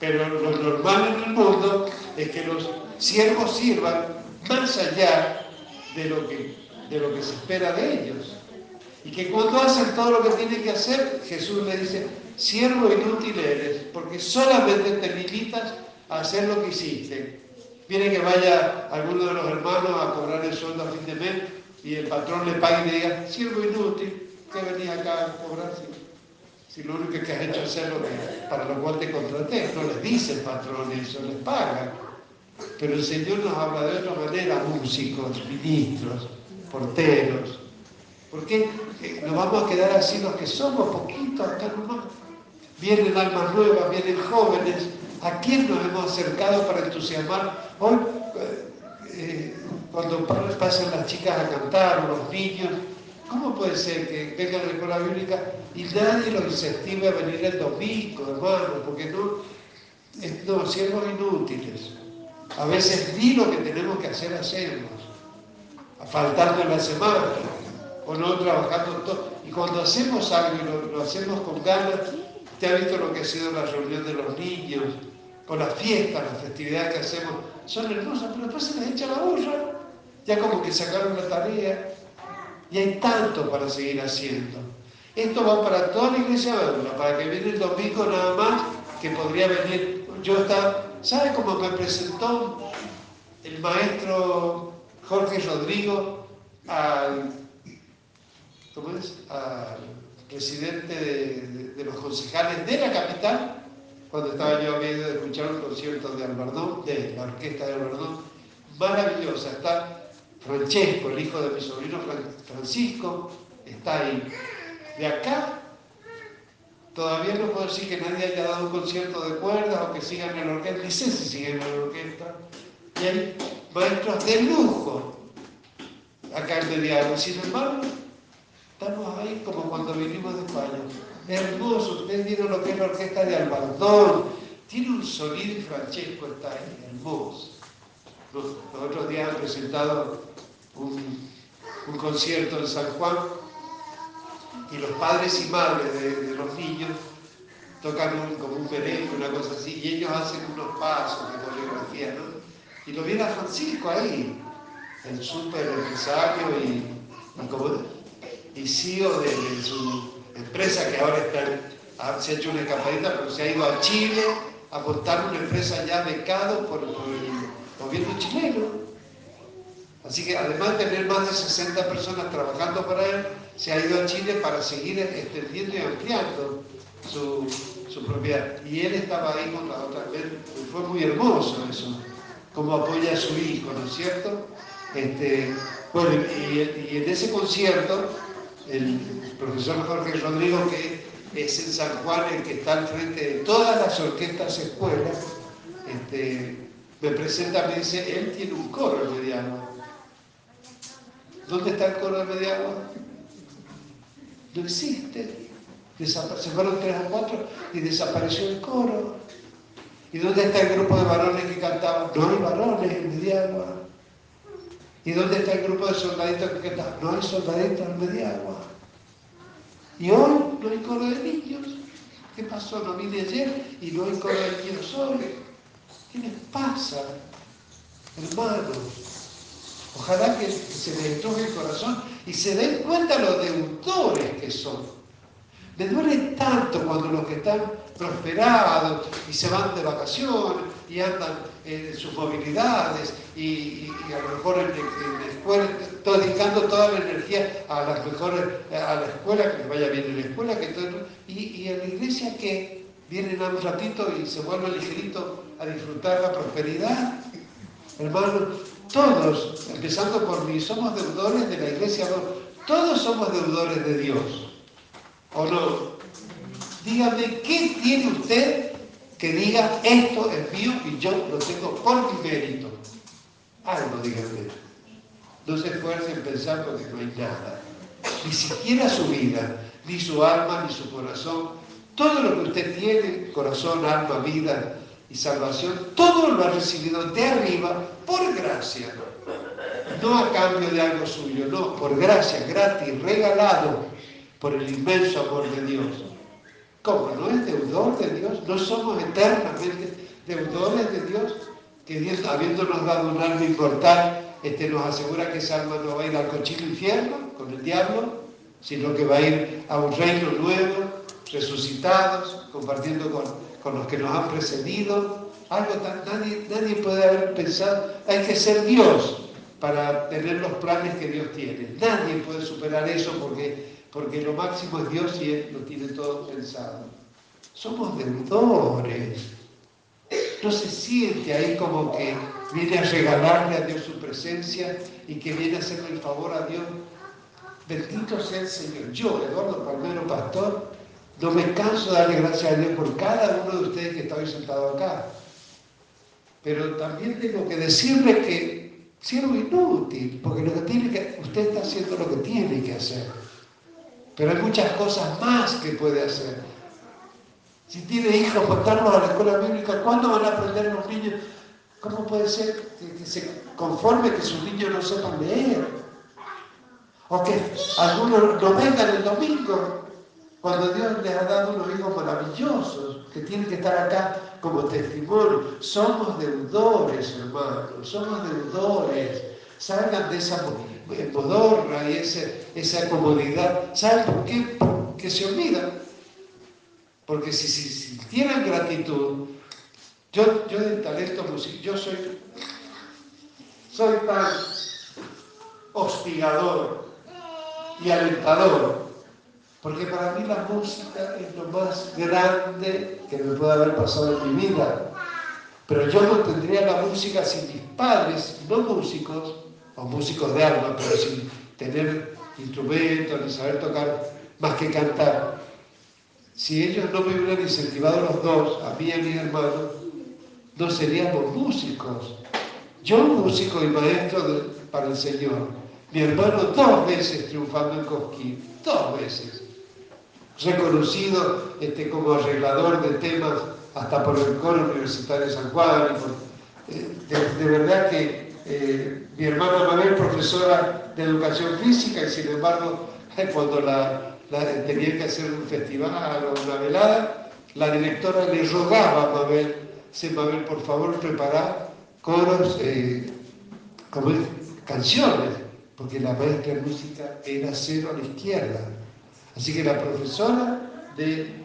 Pero lo normal en el mundo es que los siervos sirvan más allá de lo que, de lo que se espera de ellos. Y que cuando hacen todo lo que tienen que hacer, Jesús le dice, siervo inútil eres, porque solamente te limitas a hacer lo que hiciste. Viene que vaya alguno de los hermanos a cobrar el sueldo a fin de mes y el patrón le pague y le diga, siervo inútil, ¿qué venía acá a cobrar? Si, lo único que has hecho es hacer lo que, para lo cual te contraté. No les dice el patrón eso, les paga. Pero el Señor nos habla de otra manera, músicos, ministros, porteros. ¿Por qué nos vamos a quedar así los que somos, poquitos acá nomás? Vienen almas nuevas, vienen jóvenes. ¿A quién nos hemos acercado para entusiasmar? Hoy, eh, eh, cuando pasan las chicas a cantar o los niños, ¿cómo puede ser que vengan a la escuela bíblica y nadie los incentive a venir el domingo, hermano? Porque no, no, siervos inútiles. A veces ni lo que tenemos que hacer hacemos, faltando en la semana, o no trabajando todo. Y cuando hacemos algo y lo, hacemos con ganas, te ha visto lo que ha sido la reunión de los niños, con las fiestas, las festividades que hacemos, son hermosas, pero después se les echa la burra, ya como que sacaron la tarea, y hay tanto para seguir haciendo. Esto va para toda la iglesia para que viene el domingo nada más, que podría venir. Yo estaba ¿Sabe cómo me presentó el maestro Jorge Rodrigo al, presidente de, los concejales de la capital? Cuando estaba yo de escuchar un concierto de Albardón, de la orquesta de Albardón, maravillosa. Está Francesco, el hijo de mi sobrino Francisco, está ahí. De acá Todavía no puedo decir que nadie haya dado un concierto de cuerdas o que sigan en la orquesta, ni sé si siguen en la orquesta. Y hay maestros de lujo acá en Mediano. Sin embargo, estamos ahí como cuando vinimos de España. Hermoso, ustedes vieron lo que es la orquesta de Albardón. Tiene un sonido Francesco está ahí, hermoso. Los, otros días han presentado un concierto en San Juan y los padres y madres de, los niños tocan como un perenco, una cosa así, y ellos hacen unos pasos de coreografía, ¿no? Y lo viene a Francisco ahí, el súper empresario y, y, y CEO de, su empresa que ahora está, se ha hecho una escapadita, pero se ha ido a Chile a montar una empresa ya becado por, por el gobierno chileno. Así que además de tener más de 60 personas trabajando para él, se ha ido a Chile para seguir extendiendo y ampliando su, propiedad. Y él estaba ahí con la otra fue muy hermoso eso, como apoya a su hijo, ¿no es cierto? Este, bueno, y, en ese concierto, el profesor Jorge Rodrigo, que es en San Juan el que está al frente de todas las orquestas escuelas, este, me presenta, me dice, él tiene un coro mediano. ¿Dónde está el coro de Mediagua? no existe. se fueron tres o cuatro y desapareció el coro. ¿Y dónde está el grupo de varones que cantaban? No hay varones en Mediagua. ¿Y dónde está el grupo de soldaditos que cantaban? No hay soldaditos en Mediagua. Y hoy no hay coro de niños. ¿Qué pasó? No vine ayer y no hay coro de niños hoy. ¿Qué les pasa, hermanos? Ojalá que se les toque el corazón y se den cuenta los deudores que son. Me duele tanto cuando los que están prosperados y se van de vacaciones y andan en sus movilidades y, a lo mejor en, la escuela, dedicando toda la energía a las mejores, a la escuela, que les vaya bien en la escuela, que todo, y, y en la iglesia que vienen a un ratito y se vuelven ligerito a disfrutar la prosperidad. Hermanos, todos, empezando por mí, somos deudores de la iglesia, todos somos deudores de Dios. ¿O no? Dígame, ¿qué tiene usted que diga esto es mío y yo lo tengo por mi mérito? Algo, dígame. No se esfuerce en pensar porque no hay nada. Ni siquiera su vida, ni su alma, ni su corazón. Todo lo que usted tiene, corazón, alma, vida y salvación, todo lo ha recibido de arriba por gracia. No a cambio de algo suyo, no, por gracia, gratis, regalado por el inmenso amor de Dios. ¿Cómo? ¿No es deudor de Dios? ¿No somos eternamente deudores de Dios? Que Dios, habiéndonos dado un alma inmortal, este, nos asegura que esa alma no va a ir al cochino infierno con el diablo, sino que va a ir a un reino nuevo, resucitados, compartiendo con, con los que nos han precedido. Algo tan, nadie, nadie puede haber pensado, hay que ser Dios para tener los planes que Dios tiene. Nadie puede superar eso porque porque lo máximo es Dios y Él lo tiene todo pensado. Somos deudores. No se siente ahí como que viene a regalarle a Dios su presencia y que viene a hacerle el favor a Dios. Bendito sea el Señor. Yo, Eduardo Palmero, pastor, no me canso de darle gracias a Dios por cada uno de ustedes que está hoy sentado acá. Pero también tengo que decirle que siervo inútil, porque que que, usted está haciendo lo que tiene que hacer. Pero hay muchas cosas más que puede hacer. Si tiene hijos, mandarlos a la escuela bíblica, ¿cuándo van a aprender los niños? ¿Cómo puede ser que, se conforme que sus niños no sepan leer? O que algunos no vengan el domingo, cuando Dios les ha dado unos hijos maravillosos, que tienen que estar acá como testimonio. Somos deudores, hermanos, somos deudores. Salgan de esa modorra y esa comodidad. ¿Saben por qué? Porque se olvidan. Porque si, si, tienen gratitud, yo, yo talento musical, yo soy, soy tan hostigador y alentador, porque para mí la música es lo más grande que me puede haber pasado en mi vida. Pero yo no tendría la música sin mis padres, no músicos, o músicos de alma, pero sin tener instrumentos ni saber tocar más que cantar. Si ellos no me hubieran incentivado los dos, a mí y a mi hermano, no seríamos músicos. Yo músico y maestro para el Señor. Mi hermano dos veces triunfando en Cosquín, dos veces. Reconocido este, como arreglador de temas hasta por el coro universitario de San Juan. Eh, de verdad que eh, mi hermana Mabel, profesora de educación física, y sin embargo, cuando la, tenía que hacer un festival o una velada, la directora le rogaba a Mabel, se Mabel, por favor, prepara coros, eh, como canciones, porque la maestra de música era cero a la izquierda. Así que la profesora de,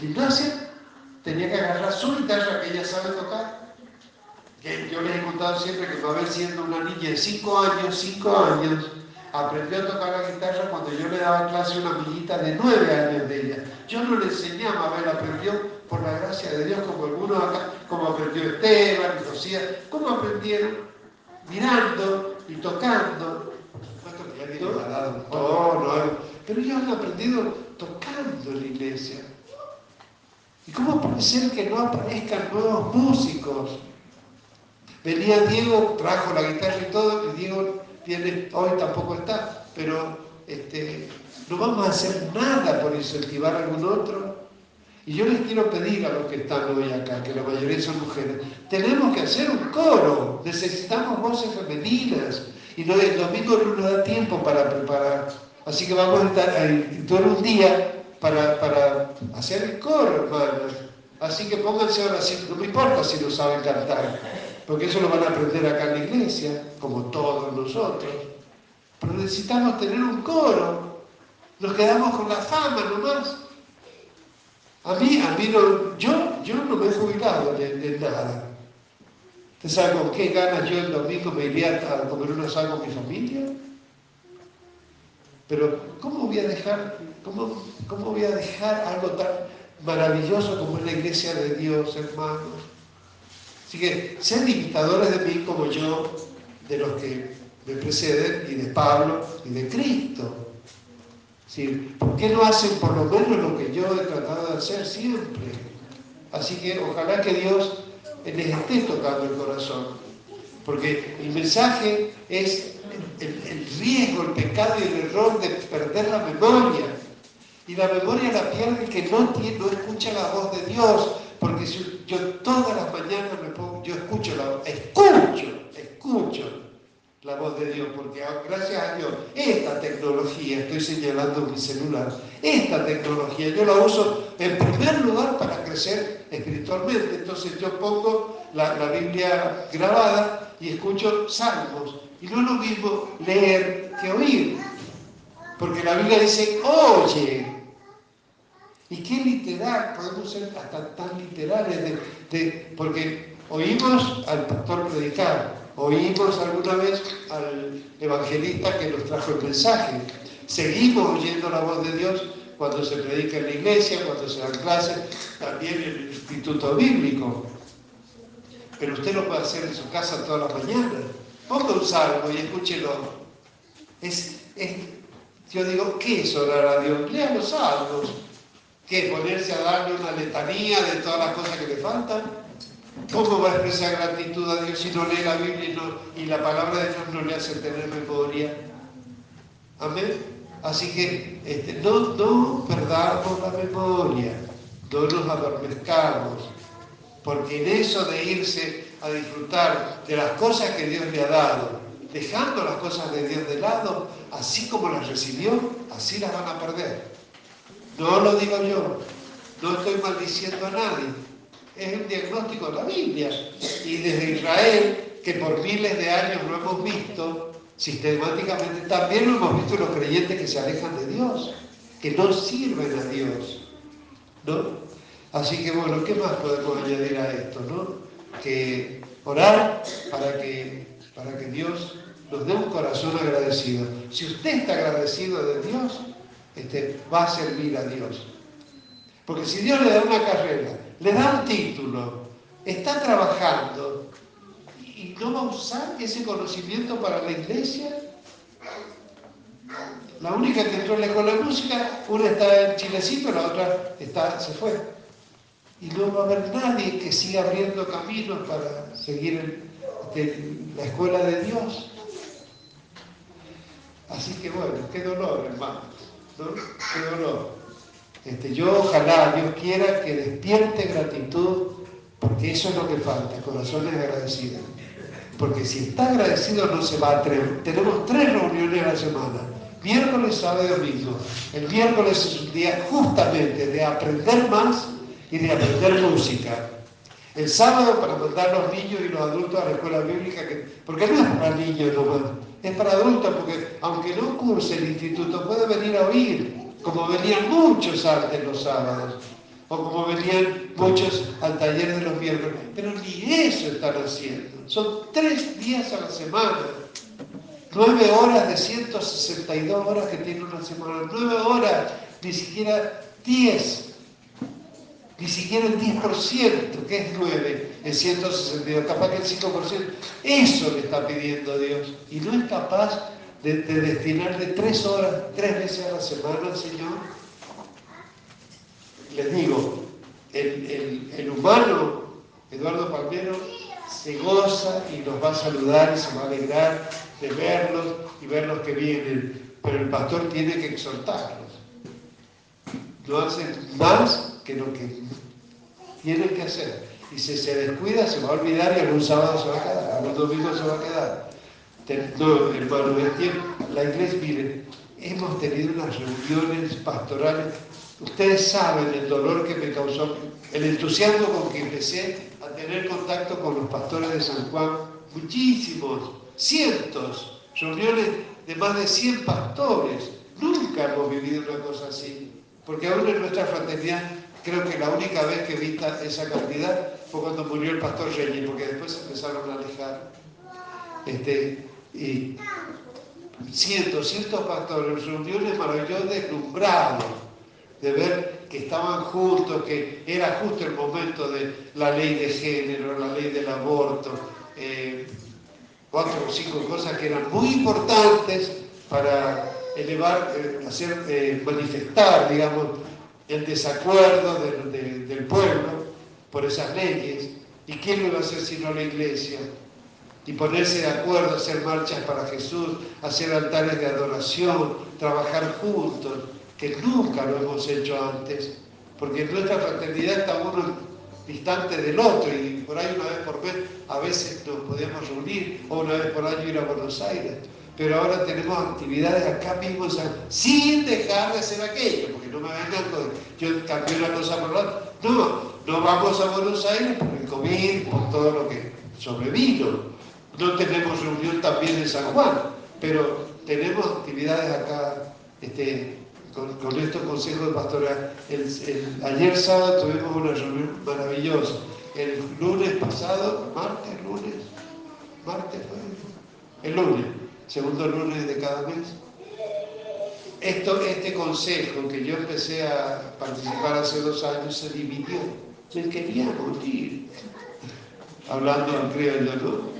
gimnasia tenía que agarrar su guitarra que ella sabe tocar yo les he contado siempre que Mabel siendo una niña de 5 años, 5 años, aprendió a tocar la guitarra cuando yo le daba clase a una amiguita de 9 años de ella. Yo no le enseñé a Mabel, aprendió por la gracia de Dios, como algunos acá, como aprendió Esteban y Josía, ¿cómo aprendieron? Mirando y tocando. Pero ellos han aprendido tocando en la iglesia. ¿Y cómo puede ser que no aparezcan nuevos músicos? Venía Diego, trajo la guitarra y todo, y Diego viene, hoy tampoco está, pero este, no vamos a hacer nada por incentivar a algún otro. Y yo les quiero pedir a los que están hoy acá, que la mayoría son mujeres, tenemos que hacer un coro, necesitamos voces femeninas. Y no, el domingo no nos da tiempo para preparar. Así que vamos a estar ahí todo un día para, para hacer el coro, hermanos. Así que pónganse ahora, no me importa si no saben cantar, porque eso lo van a aprender acá en la iglesia, como todos nosotros. Pero necesitamos tener un coro. Nos quedamos con la fama nomás. A mí, a mí no, yo, yo no me he jubilado de, nada. ¿Usted sabe qué ganas yo el domingo me iría a comer un asado con mi familia? Pero ¿cómo voy a dejar, cómo, cómo voy a dejar algo tan maravilloso como es la iglesia de Dios, hermanos? Así que sean imitadores de mí como yo, de los que me preceden, y de Pablo, y de Cristo. ¿Sí? ¿Por qué no hacen por lo menos lo que yo he tratado de hacer siempre? Así que ojalá que Dios les esté tocando el corazón. Porque el mensaje es el, riesgo, el pecado y el error de perder la memoria. Y la memoria la pierde que no, no escucha la voz de Dios. Porque yo todas las mañanas me pongo, yo escucho la voz, escucho, escucho la voz de Dios, porque gracias a Dios, esta tecnología, estoy señalando mi celular, esta tecnología yo la uso en primer lugar para crecer espiritualmente. Entonces yo pongo la, la Biblia grabada y escucho salmos. Y no es lo mismo leer que oír. Porque la Biblia dice, oye. ¿Y qué literal? Podemos ser hasta tan literales de, porque oímos al pastor predicar, oímos alguna vez al evangelista que nos trajo el mensaje. Seguimos oyendo la voz de Dios cuando se predica en la iglesia, cuando se dan clases, también en el instituto bíblico. Pero usted lo puede hacer en su casa toda la mañana. Ponga un salmo y escúchelo. Es, yo digo, ¿qué es orar a Dios? Lea los salmos. ¿Qué? ¿Ponerse a darle una letanía de todas las cosas que le faltan? ¿Cómo va a expresar gratitud a Dios si no lee la Biblia y, la palabra de Dios no le hace tener memoria? Amén. Así que este, no, no perdamos la memoria, no nos adormezcamos, porque en eso de irse a disfrutar de las cosas que Dios le ha dado, dejando las cosas de Dios de lado, así como las recibió, así las van a perder. No lo digo yo, no estoy maldiciendo a nadie, es el diagnóstico de la Biblia. Y desde Israel, que por miles de años lo hemos visto, sistemáticamente también lo hemos visto los creyentes que se alejan de Dios, que no sirven a Dios. ¿no? Así que bueno, ¿qué más podemos añadir a esto? ¿no? que orar para que, para que Dios nos dé un corazón agradecido. Si usted está agradecido de Dios, este, va a servir a Dios. Porque si Dios le da una carrera, le da un título, está trabajando y no va a usar ese conocimiento para la iglesia, la única que entró en la escuela de música, una está en Chilecito, la otra está, se fue y no va a haber nadie que siga abriendo caminos para seguir la escuela de Dios. Así que bueno, qué dolor, hermanos, ¿no? Qué dolor. Este, yo ojalá, Dios quiera que despierte gratitud, porque eso es lo que falta, corazones agradecidos. Porque si está agradecido no se va a atrever. Tenemos tres reuniones a la semana, miércoles, sábado y domingo. El miércoles es un día justamente de aprender más y de aprender música. El sábado para mandar los niños y los adultos a la escuela bíblica, que, porque no es para niños nomás, es para adultos, porque aunque no curse el instituto, puede venir a oír, como venían muchos antes los sábados, o como venían muchos al taller de los miércoles, pero ni eso están haciendo. Son tres días a la semana, nueve horas de 162 horas que tiene una semana, nueve horas, ni siquiera diez. Ni siquiera el 10%, que es 9 en 162, capaz que el 5%, eso le está pidiendo Dios. Y no es capaz de, destinarle tres horas, tres veces a la semana al Señor. Les digo, el, el humano, Eduardo Palmero, se goza y nos va a saludar y se va a alegrar de verlos y ver los que vienen pero el pastor tiene que exhortarlos. No hacen más que lo que tienen que hacer. Y si se descuida, se va a olvidar y algún sábado se va a quedar, algún domingo se va a quedar. La iglesia, miren, hemos tenido unas reuniones pastorales. Ustedes saben el dolor que me causó, el entusiasmo con que empecé a tener contacto con los pastores de San Juan. Muchísimos, cientos, reuniones de más de 100 pastores. Nunca hemos vivido una cosa así. Porque aún en nuestra fraternidad, creo que la única vez que vi esa cantidad fue cuando murió el pastor Reyes, porque después empezaron a alejar. Este, y cientos, cientos pastores, reuniones maravillosas, deslumbrados de ver que estaban juntos, que era justo el momento de la ley de género, la ley del aborto, eh, cuatro o cinco cosas que eran muy importantes para elevar, eh, hacer eh, manifestar, digamos, el desacuerdo del pueblo por esas leyes. ¿Y quién lo iba a hacer sino la iglesia? Y ponerse de acuerdo, hacer marchas para Jesús, hacer altares de adoración, trabajar juntos, que nunca lo hemos hecho antes, porque en nuestra fraternidad está uno distante del otro y por ahí una vez por mes a veces nos podemos reunir o una vez por año ir a Buenos Aires. Pero ahora tenemos actividades acá mismo sin dejar de hacer aquello, porque no me vengan con yo cambié una cosa por la otra. No, no vamos a Buenos Aires por el COVID, por todo lo que sobrevino no tenemos reunión también en San Juan, pero tenemos actividades acá este, con, estos consejos de pastoral. ayer sábado tuvimos una reunión maravillosa. El lunes pasado, martes, lunes, martes el lunes, segundo lunes de cada mes. Esto, este consejo que yo empecé a participar hace dos años se dividió. Me quería morir. Hablando en criollo, ¿no?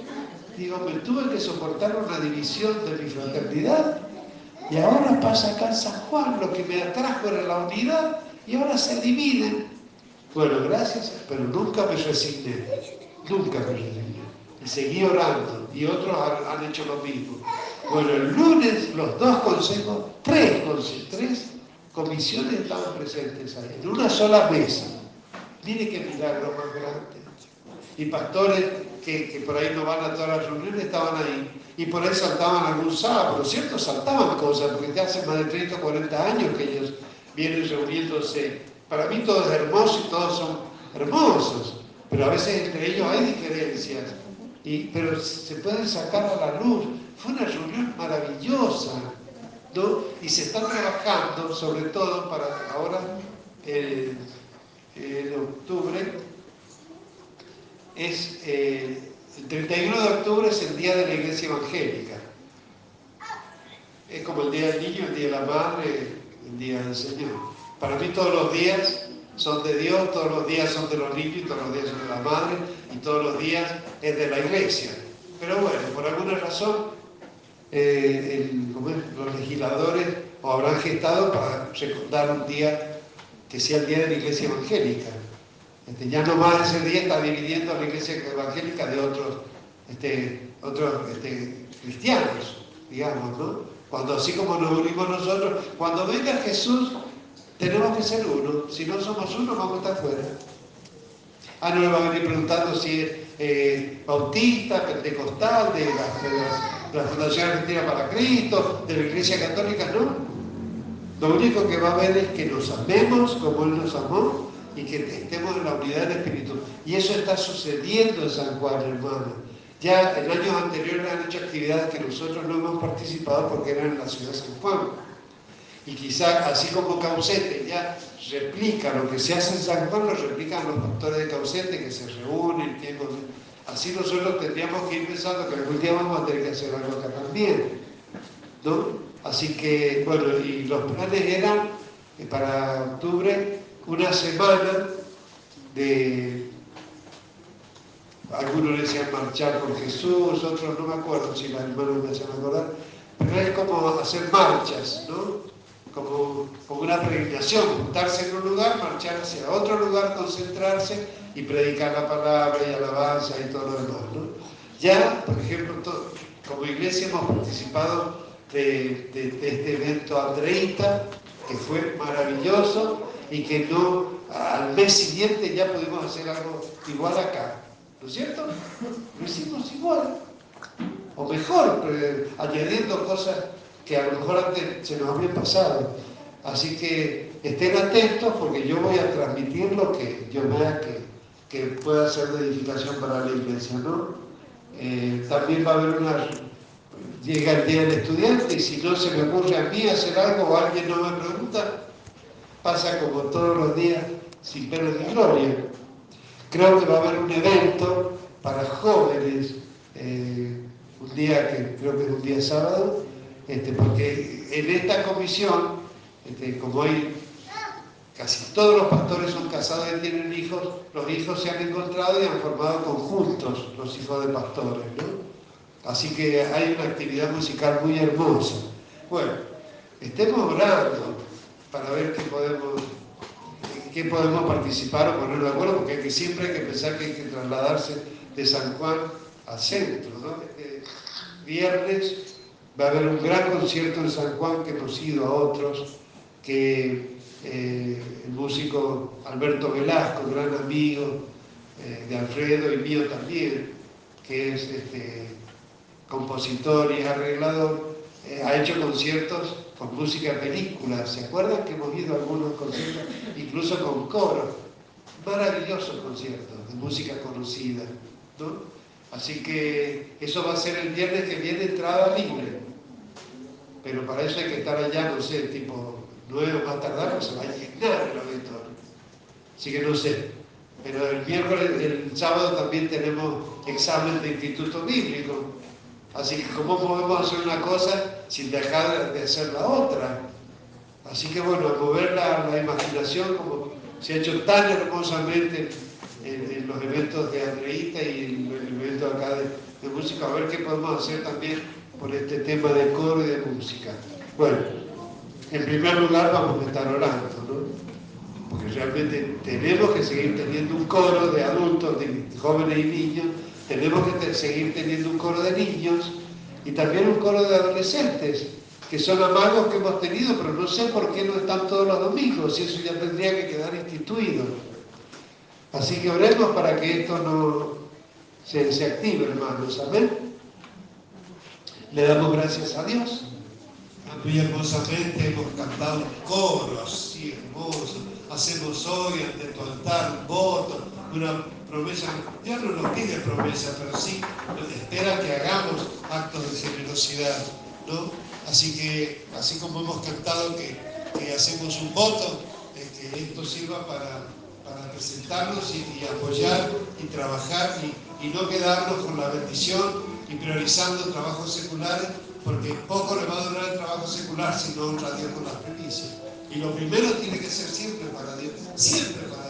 Digo, me tuve que soportar una división de mi fraternidad y ahora pasa acá en San Juan, lo que me atrajo era la unidad y ahora se dividen. Bueno, gracias, pero nunca me resigné, nunca me resigné. Y seguí orando y otros han, hecho lo mismo. Bueno, el lunes los dos consejos, tres consejos, tres comisiones estaban presentes ahí, en una sola mesa. Mire qué milagro más grande. Y pastores que, por ahí no van a todas las reuniones, estaban ahí. Y por ahí saltaban algún sábado, ¿cierto? Saltaban cosas, porque ya hace más de 30 o 40 años que ellos vienen reuniéndose. Para mí todo es hermoso y todos son hermosos, pero a veces entre ellos hay diferencias. Y, pero se pueden sacar a la luz. Fue una reunión maravillosa. Y se están trabajando, sobre todo para ahora, en octubre, es eh, el 31 de octubre es el día de la iglesia evangélica. Es como el día del niño, el día de la madre, el día del Señor. Para mí todos los días son de Dios, todos los días son de los niños, todos los días son de la madre y todos los días es de la iglesia. Pero bueno, por alguna razón eh, los legisladores habrán gestado para recordar un día que sea el día de la iglesia evangélica. Este, ya no más ese día está dividiendo la iglesia evangélica de otros, este, otros este, cristianos, digamos, ¿no? Cuando así como nos unimos nosotros, cuando venga Jesús, tenemos que ser uno. Si no somos uno, vamos a estar fuera. Ah, no le van a venir preguntando si es eh, bautista, pentecostal, de la, Fundación Argentina para Cristo, de la Iglesia Católica, no. Lo único que va a haber es que nos amemos como Él nos amó y que estemos en la unidad del Espíritu. Y eso está sucediendo en San Juan, hermano. Ya en años anteriores han hecho actividades que nosotros no hemos participado porque eran en la ciudad de San Juan. Y quizá, así como Caucete ya replica lo que se hace en San Juan, lo replican los pastores de Caucete que se reúnen, tiempo Así nosotros tendríamos que ir pensando que algún día vamos a tener que hacer algo acá también. ¿no? Así que, bueno, y los planes eran eh, para octubre una semana de, algunos le decían marchar con Jesús, otros no me acuerdo si las hermanas me hacían acordar, pero es como hacer marchas, ¿no? Como, como una peregrinación, juntarse en un lugar, marchar hacia otro lugar, concentrarse y predicar la palabra y alabanza y todo lo demás, ¿no? Ya, por ejemplo, como iglesia hemos participado de, este evento Andreita, que fue maravilloso y que no, al mes siguiente ya pudimos hacer algo igual acá, ¿no es cierto? Lo hicimos igual, o mejor, añadiendo cosas que a lo mejor antes se nos habían pasado. Así que estén atentos porque yo voy a transmitir lo que yo vea que, que pueda ser de edificación para la iglesia, ¿no? Eh, también va a haber una llega el día del estudiante y si no se me ocurre a mí hacer algo o alguien no me pregunta, pasa como todos los días sin pena ni gloria. Creo que va a haber un evento para jóvenes, eh, un día que creo que es un día sábado, este, porque en esta comisión, este, como hay casi todos los pastores son casados y tienen hijos, los hijos se han encontrado y han formado conjuntos, los hijos de pastores, ¿no? Así que hay una actividad musical muy hermosa. Bueno, estemos orando para ver qué podemos, qué podemos participar o ponernos de acuerdo, porque siempre hay que pensar que hay que trasladarse de San Juan al centro. Este viernes va a haber un gran concierto en San Juan que hemos ido a otros, que eh, el músico Alberto Velasco, gran amigo eh, de Alfredo y mío también, que es este, compositor y arreglador, eh, ha hecho conciertos con música de películas. ¿Se acuerdan que hemos ido a algunos conciertos, incluso con coro? Maravillosos conciertos de música conocida. ¿no? Así que eso va a ser el viernes que viene entrada libre. Pero para eso hay que estar allá, no sé, tipo nueve o más tardar, pues se va a llenar el auditorio. Así que no sé. Pero el miércoles, el sábado también tenemos examen de instituto bíblico Así que ¿cómo podemos hacer una cosa sin dejar de hacer la otra? Así que bueno, mover la, imaginación como se ha hecho tan hermosamente en, los eventos de Andreita y en el evento acá de, música, a ver qué podemos hacer también por este tema de coro y de música. Bueno, en primer lugar vamos a estar orando, ¿no? Porque realmente tenemos que seguir teniendo un coro de adultos, de jóvenes y niños, tenemos que seguir teniendo un coro de niños y también un coro de adolescentes, que son amagos que hemos tenido, pero no sé por qué no están todos los domingos, y eso ya tendría que quedar instituido. Así que oremos para que esto no se, se active, hermanos. Amén. Le damos gracias a Dios. Muy hermosamente hemos cantado coro así hermoso. Hacemos hoy ante tu altar voto, una promesa. Dios no nos pide promesa, pero sí espera que hagamos actos de generosidad. ¿no? Así que, así como hemos cantado que, hacemos un voto, que esto sirva para, presentarnos y, apoyar y trabajar y, no quedarnos con la bendición y priorizando trabajos seculares, porque poco le va a durar el trabajo secular si no honra a Dios con las primicias. Y lo primero tiene que ser siempre para Dios, siempre para Dios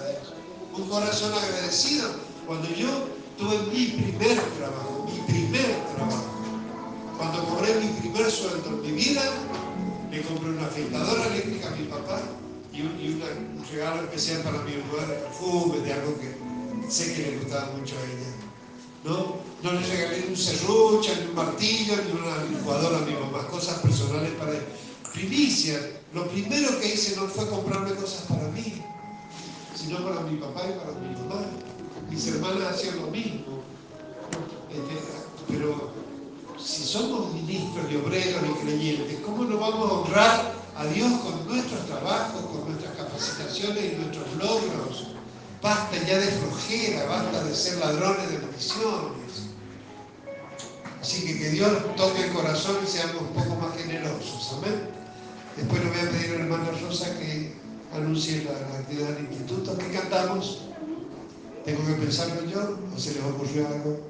un corazón agradecido. Cuando yo tuve mi primer trabajo, mi primer trabajo, cuando cobré mi primer sueldo en mi vida, le compré una afeitadora eléctrica a mi papá y un, regalo especial para mi mujer de perfume, de algo que sé que le gustaba mucho a ella. ¿no? No le regalé un serrucho, ni un martillo, ni una licuadora a mi mamá, cosas personales para él. Primicia, lo primero que hice no fue comprarme cosas para mí, sino para mi papá y para mi mamá. Mis hermanas hacían lo mismo. Este, pero si somos ministros y obreros y creyentes, ¿cómo no vamos a honrar a Dios con nuestros trabajos, con nuestras capacitaciones y nuestros logros? Basta ya de flojera, basta de ser ladrones de municiones. Así que que Dios toque el corazón y seamos un poco más generosos. Amén. Después le voy a pedir al hermano Rosa que anuncie la, actividad del instituto. ¿Qué cantamos? ¿Tengo que pensarlo yo o se les ocurrió algo?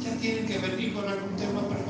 Ya tienen que venir con algún tema preparado.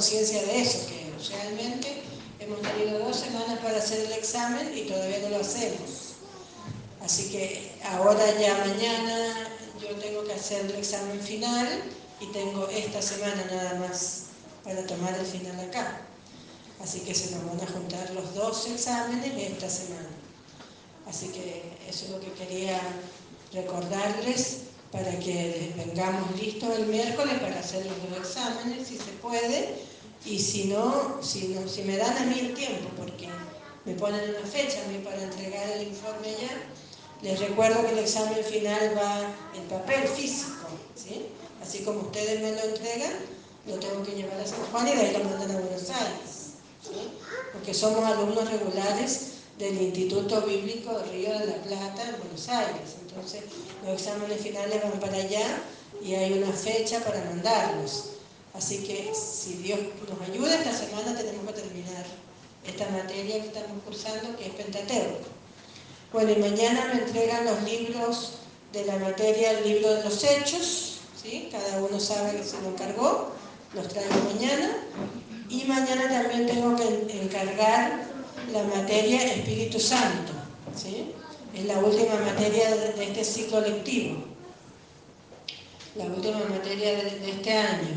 Conciencia de eso, que realmente hemos tenido dos semanas para hacer el examen y todavía no lo hacemos. Así que ahora ya mañana yo tengo que hacer el examen final y tengo esta semana nada más para tomar el final acá. Así que se nos van a juntar los dos exámenes esta semana. Así que eso es lo que quería recordarles para que vengamos listos el miércoles para hacer los dos exámenes, si se puede, y si no, si, no, si me dan a mí el tiempo, porque me ponen una fecha a mí para entregar el informe ya, les recuerdo que el examen final va en papel físico, ¿sí? así como ustedes me lo entregan, lo tengo que llevar a San Juan y de ahí lo mandan a Buenos Aires, ¿sí? porque somos alumnos regulares del Instituto Bíblico Río de la Plata en Buenos Aires. Entonces, los exámenes finales van para allá y hay una fecha para mandarlos. Así que, si Dios nos ayuda, esta semana tenemos que terminar esta materia que estamos cursando, que es Pentateuco. Bueno, y mañana me entregan los libros de la materia, el libro de los hechos, ¿sí? cada uno sabe que se lo encargó, los traigo mañana. Y mañana también tengo que encargar la materia Espíritu Santo. ¿sí? Es la última materia de, este ciclo lectivo, la última materia de, este año.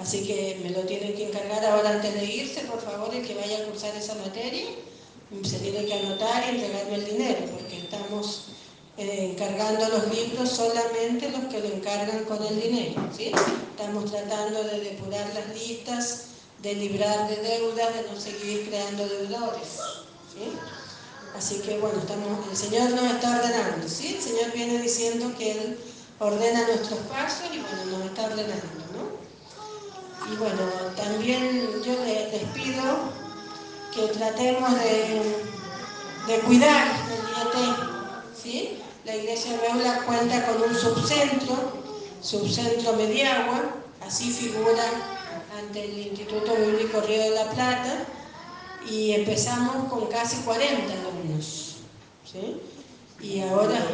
Así que me lo tienen que encargar ahora antes de irse, por favor, el que vaya a cursar esa materia, se tiene que anotar y entregarme el dinero, porque estamos eh, encargando los libros solamente los que lo encargan con el dinero. ¿sí? Estamos tratando de depurar las listas, de librar de deudas, de no seguir creando deudores. ¿sí? Así que bueno, estamos, el Señor nos está ordenando, ¿sí? El Señor viene diciendo que Él ordena nuestros pasos y bueno, nos está ordenando, ¿no? Y bueno, también yo les, pido que tratemos de, de cuidar el IET, ¿sí? La Iglesia Beula cuenta con un subcentro, subcentro Mediagua, así figura ante el Instituto Bíblico Río de la Plata, y empezamos con casi 40 alumnos. ¿sí? Y ahora...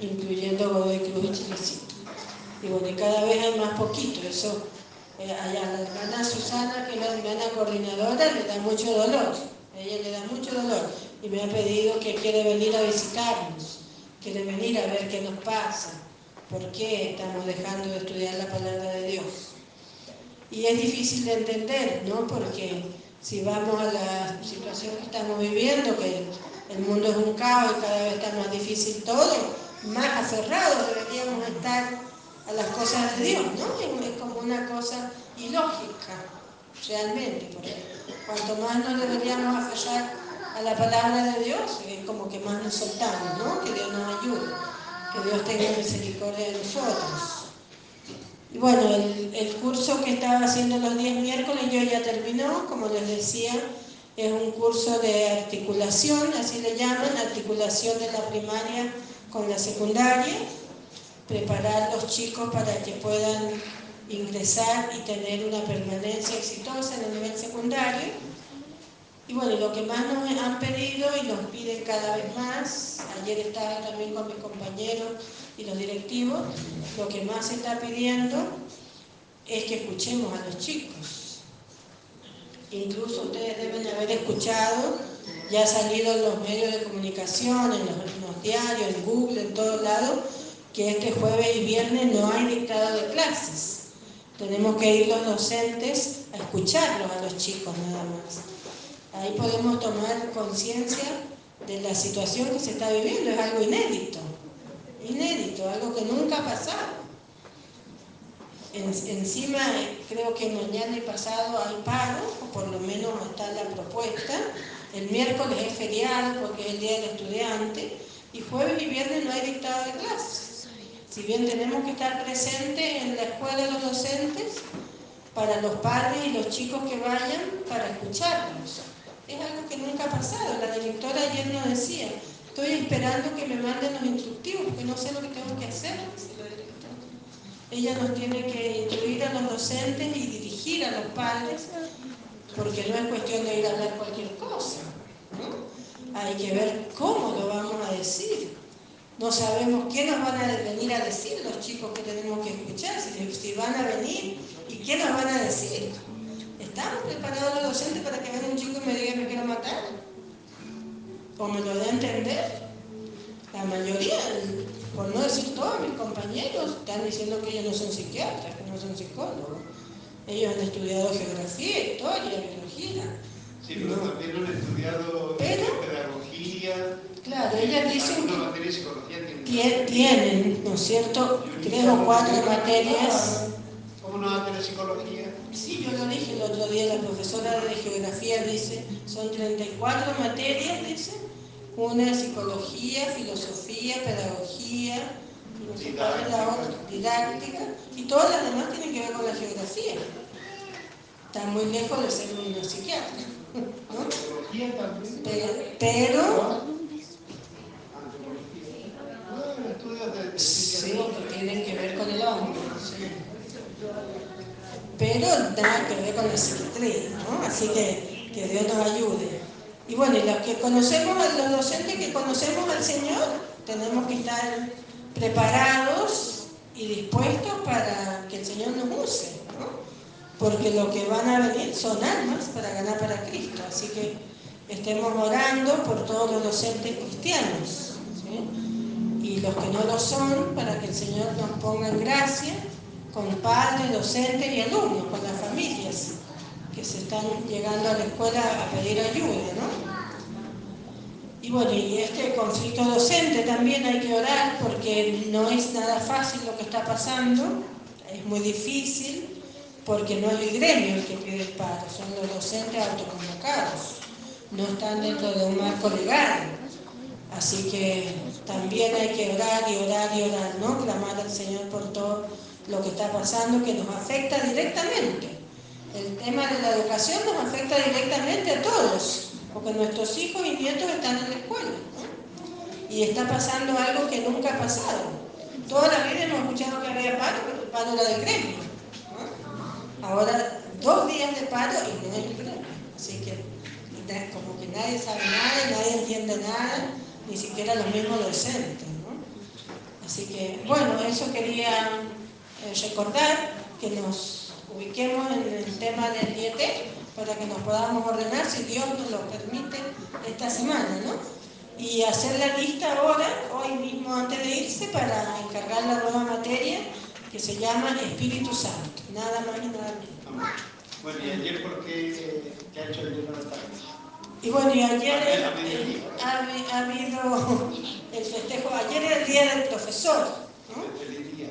Incluyendo Godoy Cruz y Chilecito. Y bueno, y cada vez hay más poquito. Eso, eh, allá la hermana Susana, que es la hermana coordinadora, le da mucho dolor. A ella le da mucho dolor. Y me ha pedido que quiere venir a visitarnos, quiere venir a ver qué nos pasa, por qué estamos dejando de estudiar la palabra de Dios. Y es difícil de entender, ¿no? Porque si vamos a la situación que estamos viviendo, que el mundo es un caos y cada vez está más difícil todo, más aferrados deberíamos estar a las cosas de Dios, ¿no? Es como una cosa ilógica, realmente, porque cuanto más nos deberíamos aferrar a la palabra de Dios, es como que más nos soltamos, ¿no? Que Dios nos ayude, que Dios tenga misericordia de nosotros. Y bueno, el, curso que estaba haciendo los días miércoles yo ya terminó, como les decía, es un curso de articulación, así le llaman, articulación de la primaria con la secundaria, preparar los chicos para que puedan ingresar y tener una permanencia exitosa en el nivel secundario. Y bueno, lo que más nos han pedido y nos piden cada vez más, ayer estaba también con mis compañeros y los directivos, lo que más se está pidiendo es que escuchemos a los chicos. Incluso ustedes deben haber escuchado, ya ha salido en los medios de comunicación, en los, diarios, en Google, en todos lados, que este jueves y viernes no hay dictado de clases. Tenemos que ir los docentes a escucharlos a los chicos nada más. Ahí podemos tomar conciencia de la situación que se está viviendo, es algo inédito inédito, algo que nunca ha pasado. encima, creo que mañana y pasado hay paro, o por lo menos está la propuesta. El miércoles es feriado porque es el Día del Estudiante. Y jueves y viernes no hay dictado de clases. Si bien tenemos que estar presentes en la escuela de los docentes, para los padres y los chicos que vayan, para escucharlos. Es algo que nunca ha pasado. La directora ayer nos decía, Estoy esperando que me manden los instructivos porque no sé lo que tengo que hacer, Ella nos tiene que instruir a los docentes y dirigir a los padres, porque no es cuestión de ir a hablar cualquier cosa. Hay que ver cómo lo vamos a decir. No sabemos qué nos van a venir a decir los chicos que tenemos que escuchar, si, si van a venir y qué nos van a decir. ¿Estamos preparados los docentes para que venga un chico y me diga me quiero matar? como lo de entender, la mayoría, por no decir todos mis compañeros, están diciendo que ellos no son psiquiatras, que no son psicólogos. Ellos han estudiado geografía, historia, biología. Sí, pero también han estudiado pedagogía. Claro, ellas dicen que tienen, ¿no es cierto?, tres o cuatro materias. ¿Cómo no va a tener psicología? Sí, yo lo dije el otro día, la profesora de geografía dice, son 34 materias, dice, una psicología, filosofía, pedagogía, didáctica, y todas las demás tienen que ver con la geografía. Está muy lejos de ser una psiquiatra. ¿no? Pero, pero sí, que tienen que ver con el hombre. Pero nada que ver con la psiquiatría, ¿no? Así que que Dios nos ayude. Y bueno, y los que conocemos, los docentes que conocemos al Señor, tenemos que estar preparados y dispuestos para que el Señor nos use, ¿no? Porque lo que van a venir son almas para ganar para Cristo. Así que estemos orando por todos los docentes cristianos. Y los que no lo son, para que el Señor nos ponga en gracia con padres, docentes y alumnos, con las familias que se están llegando a la escuela a pedir ayuda, ¿no? Y bueno, y este conflicto docente también hay que orar porque no es nada fácil lo que está pasando, es muy difícil porque no es el gremio el que pide el paro, son los docentes autoconvocados, no están dentro de un marco legal. Así que también hay que orar y orar y orar, ¿no? Clamar al Señor por todo lo que está pasando que nos afecta directamente. El tema de la educación nos afecta directamente a todos porque nuestros hijos y nietos están en la escuela. Y está pasando algo que nunca ha pasado. Toda la vida hemos escuchado que había paro, pero el paro era del gremio. Ahora, dos días de paro y no es el gremio. Así que como que nadie sabe nada, nadie entiende nada, ni siquiera los mismos docentes. Así que, bueno, eso quería eh, recordar, que nos ubiquemos en el tema del IET para que nos podamos ordenar, si Dios nos lo permite, esta semana, ¿no? Y hacer la lista ahora, hoy mismo antes de irse, para encargar la nueva materia que se llama Espíritu Santo, nada más y nada menos. Bueno, ¿y ayer por qué, qué ha hecho el día de la tarde? Y bueno, y ayer ha, habido el festejo, ayer era el día del profesor. ¿no? Otro feliz día.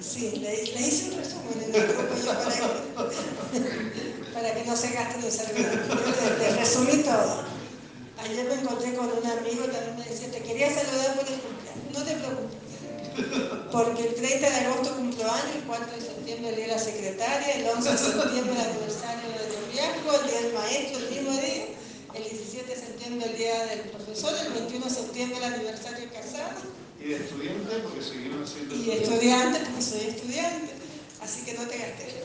Sí, le, hice un resumen en el grupo yo para, para que no se gasten los servidores. Le, resumí todo. Ayer me encontré con un amigo también me decía, te quería saludar por el cumpleaños. No te preocupes. Porque el 30 de agosto cumplo año, el 4 de septiembre el día de la secretaria, el 11 de septiembre el aniversario del noviazgo, el día del maestro, el mismo día, el 17 de septiembre el día del profesor, el 21 de septiembre el aniversario casado y de estudiante porque seguimos siendo Y de estudiante porque soy estudiante, así que no te gasté.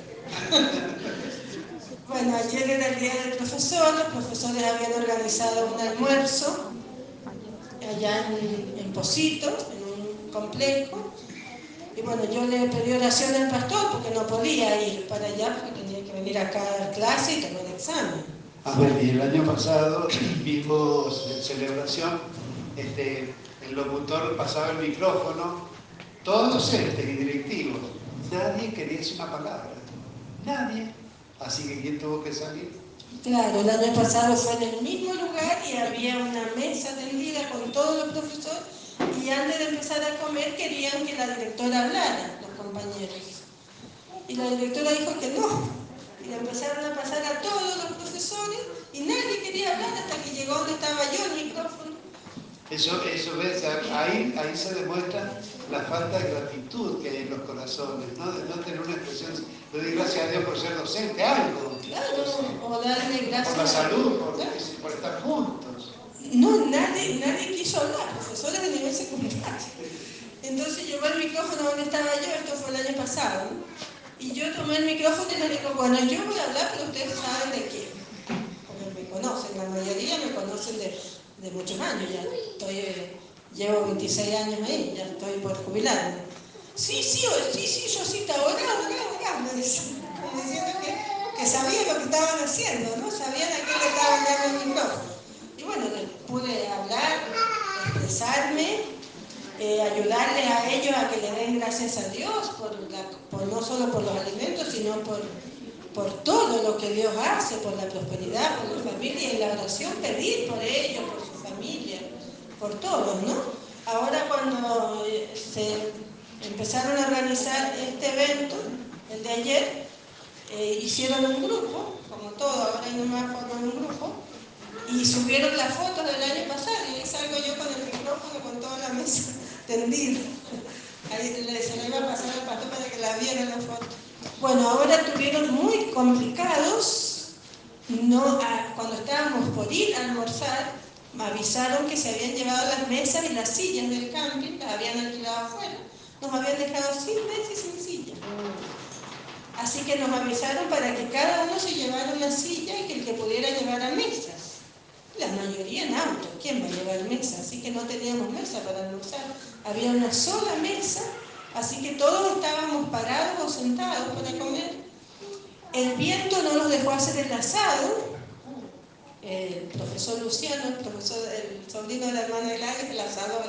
bueno, ayer era el día del profesor, los profesores habían organizado un almuerzo allá en, en Posito, en un complejo. Y bueno, yo le pedí oración al pastor porque no podía ir para allá porque tenía que venir acá a dar clase y tomar examen. A ver, y el año pasado vimos en celebración este, el locutor pasaba el micrófono, todos docentes y directivos, nadie quería decir una palabra, nadie. Así que ¿quién tuvo que salir? Claro, el año pasado fue en el mismo lugar y había una mesa tendida con todos los profesores y antes de empezar a comer querían que la directora hablara, los compañeros. Y la directora dijo que no. Y le empezaron a pasar a todos los profesores y nadie quería hablar hasta que llegó donde estaba yo el micrófono eso, eso ves, ahí, ahí se demuestra la falta de gratitud que hay en los corazones, no, de no tener una expresión, le doy gracias a Dios por ser docente, algo. Claro, o darle gracias. Por la salud, por, por estar juntos. No, nadie, nadie quiso hablar, profesores de nivel secundario. Entonces llegó el micrófono donde estaba yo, esto fue el año pasado, y yo tomé el micrófono y le digo, bueno, yo voy a hablar, pero ustedes saben de qué. Porque me conocen, la mayoría me conocen de de muchos años, ya estoy, eh, llevo 26 años ahí, ya estoy por jubilarme. Sí, sí, sí, sí, yo sí, ahora, ahora, ahora, me como diciendo que, que sabían lo que estaban haciendo, ¿no? Sabían a qué le estaban dando el micrófono. Y bueno, pude hablar, expresarme, eh, ayudarles a ellos a que le den gracias a Dios, por, no solo por los alimentos, sino por por todo lo que Dios hace, por la prosperidad, por la familia, y la oración pedir por ellos, por su familia, por todos, ¿no? Ahora cuando eh, se empezaron a organizar este evento, el de ayer, eh, hicieron un grupo, como todo, ahora hay una foto en un grupo, y subieron las fotos del año pasado, y ahí salgo yo con el micrófono con toda la mesa tendida. Ahí se le iba a pasar al pastor para que la vieran la foto. Bueno, ahora tuvieron muy complicados, no, cuando estábamos por ir a almorzar, me avisaron que se habían llevado las mesas y las sillas del camping, las habían alquilado afuera, nos habían dejado sin mesas y sin silla. Así que nos avisaron para que cada uno se llevara una silla y que el que pudiera llevar a mesas. La mayoría en auto, ¿quién va a llevar mesa? Así que no teníamos mesa para almorzar. Había una sola mesa Así que todos estábamos parados o sentados para comer. El viento no nos dejó hacer el asado. El profesor Luciano, el, profesor, el sobrino de la hermana de Gladys, el asador,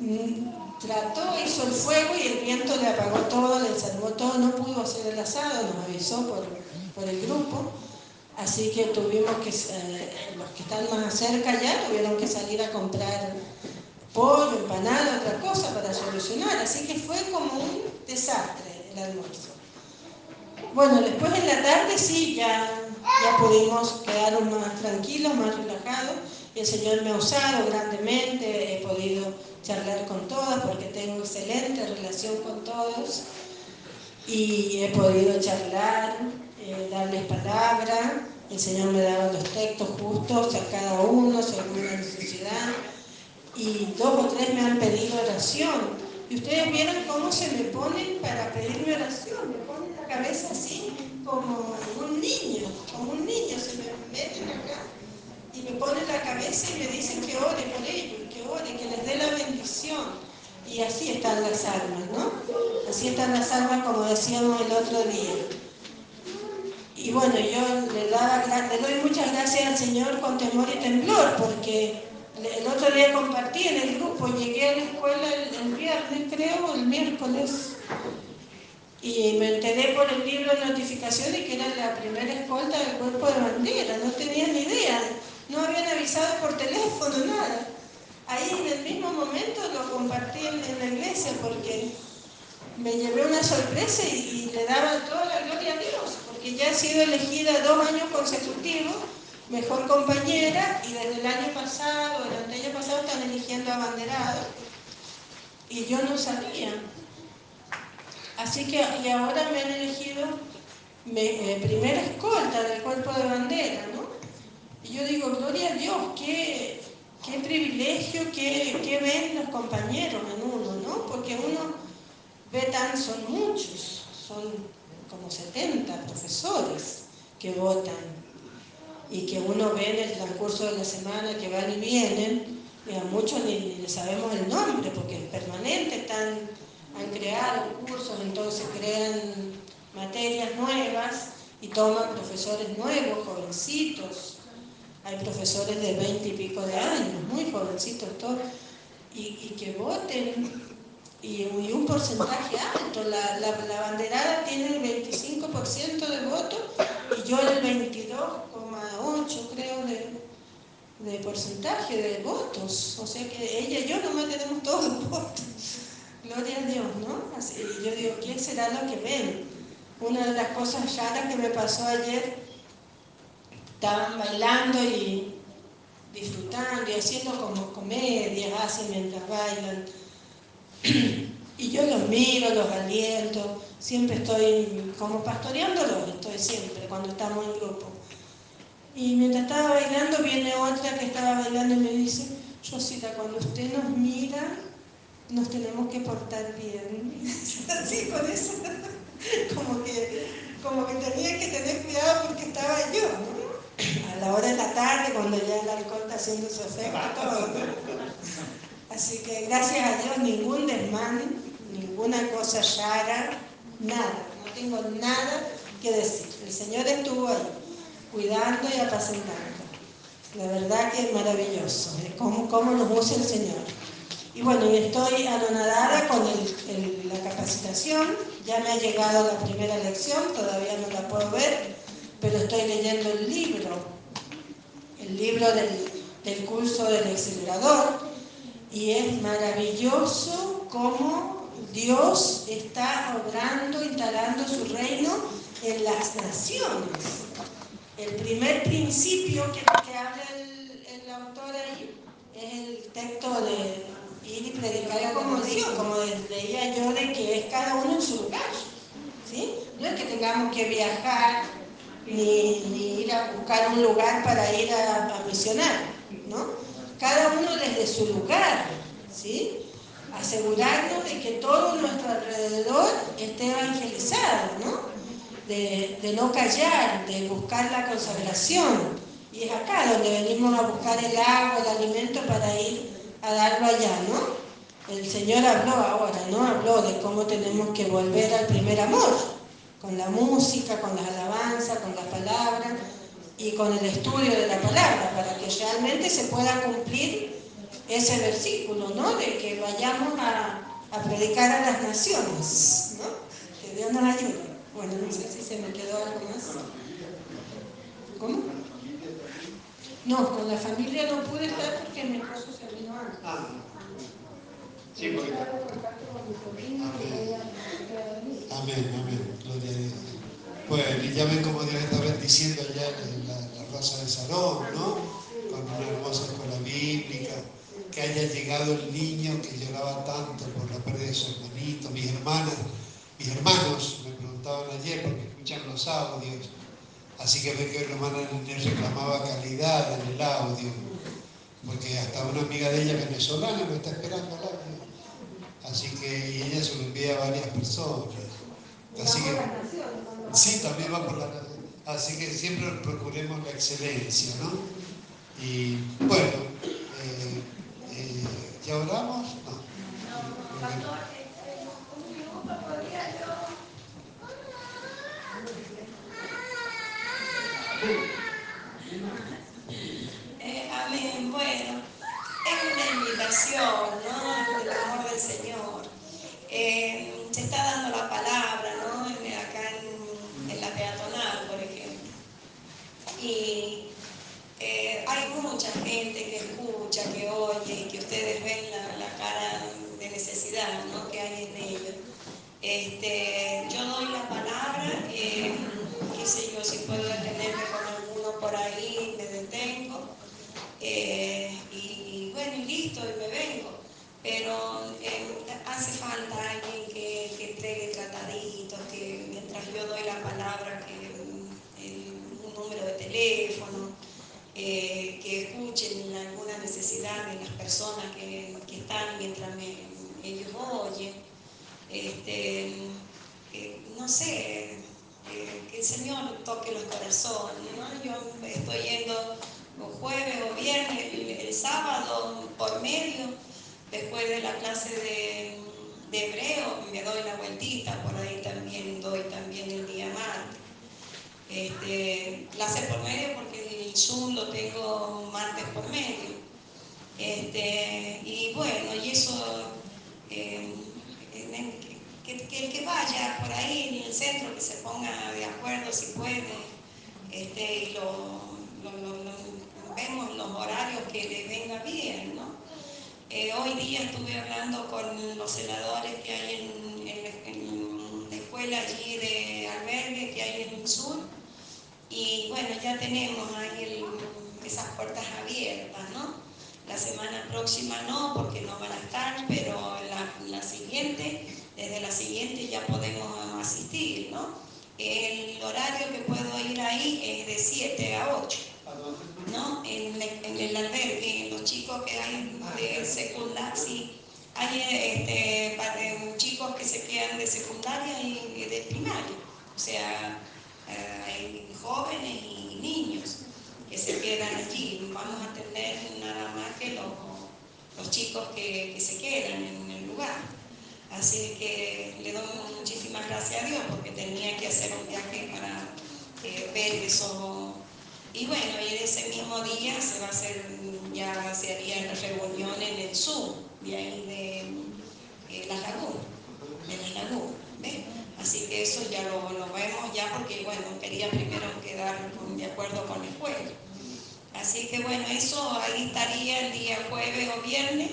mm, trató, hizo el fuego y el viento le apagó todo, le ensalmó todo, no pudo hacer el asado, nos avisó por, por el grupo. Así que tuvimos que, eh, los que están más cerca ya tuvieron que salir a comprar pollo, empanada, otra cosa para solucionar. Así que fue como un desastre el almuerzo. Bueno, después en la tarde sí, ya, ya pudimos quedar más tranquilos, más relajados. El Señor me ha usado grandemente, he podido charlar con todas porque tengo excelente relación con todos y he podido charlar, eh, darles palabra. El Señor me daba los textos justos a cada uno según la necesidad. Y dos o tres me han pedido oración. Y ustedes vieron cómo se me ponen para pedirme oración. Me ponen la cabeza así, como un niño, como un niño. Se me meten acá y me ponen la cabeza y me dicen que ore por ellos, que ore, que les dé la bendición. Y así están las almas, ¿no? Así están las almas como decíamos el otro día. Y bueno, yo le, daba, le doy muchas gracias al Señor con temor y temblor, porque el otro día compartí en el grupo, llegué a la escuela el, viernes, creo, el miércoles, y me enteré por el libro de notificaciones que era la primera escolta del cuerpo de bandera, no tenía ni idea, no habían avisado por teléfono, nada. Ahí en el mismo momento lo compartí en, la iglesia porque me llevé una sorpresa y, y le daba toda la gloria a Dios, porque ya he sido elegida dos años consecutivos mejor compañera y desde el año pasado, el año pasado están eligiendo abanderado y yo no sabía. Así que, y ahora me han elegido me, eh, primera escolta del cuerpo de bandera, ¿no? Y yo digo, gloria a Dios, qué, qué privilegio, qué, qué ven los compañeros en uno, ¿no? Porque uno ve tan, son muchos, son como 70 profesores que votan y que uno ve en el transcurso de la semana que van y vienen, y a muchos ni, ni sabemos el nombre porque es permanente, están, han creado cursos, entonces crean materias nuevas y toman profesores nuevos, jovencitos. Hay profesores de 20 y pico de años, muy jovencitos todos, y, que voten. Y, un porcentaje alto, la, la, banderada tiene el 25% de votos y yo el 22 8, creo, de, porcentaje de votos. O sea que ella y yo nomás tenemos todos los votos. Gloria a Dios, ¿no? Así, yo digo, ¿quién será lo que ven? Una de las cosas raras que me pasó ayer, estaban bailando y disfrutando y haciendo como comedias, hacen mientras bailan. Y yo los miro, los aliento, siempre estoy como pastoreándolos, estoy siempre cuando estamos en grupo. Y mientras estaba bailando, viene otra que estaba bailando y me dice, Rosita, cuando usted nos mira, nos tenemos que portar bien. Así, con eso, como que, como que tenía que tener cuidado porque estaba yo, ¿no? A la hora de la tarde, cuando ya el alcohol está haciendo su efecto, todo, Así que gracias a Dios, ningún desmán, ninguna cosa rara, nada, no tengo nada que decir. El Señor estuvo ahí cuidando y apacentando. La verdad que es maravilloso, ¿eh? cómo, cómo nos usa el Señor. Y bueno, estoy anonadada con la capacitación, ya me ha llegado la primera lección, todavía no la puedo ver, pero estoy leyendo el libro, el libro del, curso del acelerador, y es maravilloso cómo Dios está obrando, instalando su reino en las naciones. El primer principio que, habla el, autor ahí es el texto de ir y predicar como Dios, como leía yo, de que es cada uno en su lugar. ¿sí? No es que tengamos que viajar ni, ir a buscar un lugar para ir a, misionar, ¿no? Cada uno desde su lugar, ¿sí? Asegurarnos de que todo nuestro alrededor esté evangelizado, ¿no? de, no callar, de buscar la consagración. Y es acá donde venimos a buscar el agua, el alimento para ir a darlo allá, ¿no? El Señor habló ahora, ¿no? Habló de cómo tenemos que volver al primer amor, con la música, con las alabanzas, con la palabra y con el estudio de la palabra, para que realmente se pueda cumplir ese versículo, ¿no? De que vayamos a, a predicar a las naciones, ¿no? Que Dios nos ayude. Bueno, no sé si se me quedó algo más. ¿Cómo? No, con la familia no pude estar porque mi esposo se vino antes. Ah. Sí, porque. Amén, amén, gloria. Bueno, y ya ven cómo Dios está bendiciendo allá la Rosa de Sarón, ¿no? Con una hermosa escuela bíblica, que haya llegado el niño que lloraba tanto por la pérdida de su hermanito, mis hermanas, mis hermanos me preguntaban ayer porque escuchan los audios, así que ve que la hermana reclamaba calidad en el audio, porque hasta una amiga de ella venezolana me está esperando el audio. Así que y ella se lo envía a varias personas. Así que, sí, también va por la Así que siempre procuremos la excelencia, ¿no? Y bueno, eh, eh, ¿ya oramos? No. Eh, amén. Bueno, es una invitación, ¿no? Del amor del Señor. Se está dando la palabra, ¿no? En- Acá en, en la peatonal, por ejemplo. Y eh, hay mucha gente que escucha, que oye, que ustedes ven la, la cara de necesidad, ¿no? Que hay en ellos. Este, yo doy la palabra, eh, qué sé yo, si puedo detenerme con alguno por ahí, me detengo. Eh, y bueno, y listo, y me vengo. Pero eh, hace falta alguien que, que entregue trataditos, que mientras yo doy la palabra, que mm, el- un número de teléfono, eh, que escuchen alguna necesidad de las personas que, están mientras ellos oyen. Este, no sé, que el Señor toque los corazones. Yo estoy yendo o jueves o viernes, el, sábado por medio, después de la clase de, de hebreo, me doy la vueltita, por ahí también doy también el día martes. Este, clase por medio porque el Zoom lo tengo martes por medio. Este, y bueno, y eso, eh, que, el que vaya por ahí en el centro, que se ponga de acuerdo si puede, este, y vemos los horarios que le venga bien, ¿no? Eh, hoy día estuve hablando con los senadores que hay en, en la escuela allí de albergue que hay en el sur, y bueno, ya tenemos ahí el- esas puertas abiertas, ¿no? La semana próxima no, porque no van a estar, pero la, la siguiente, desde la siguiente ya podemos asistir, ¿no? El horario que puedo ir ahí es de 7 a 8, ¿A dónde? ¿no? En, en el albergue, los chicos que hay de secundaria, sí, hay este, pa- de chicos que se quedan de secundaria y de primaria, o sea, hay jóvenes y niños que se quedan allí. Vamos a tener nada más que los, los chicos que, que se quedan en el lugar. Así que le doy muchísimas gracias a Dios porque tenía que hacer un viaje para eh, ver eso. Y bueno, y ese mismo día se va a hacer, ya se haría la reunión en el Zoom, de ahí de eh, Las Lagunas, de Las Lagunas. Así que eso ya lo, lo vemos ya porque, bueno, quería primero quedar con- de acuerdo con la escuela. Así que bueno, eso ahí estaría el día jueves o viernes.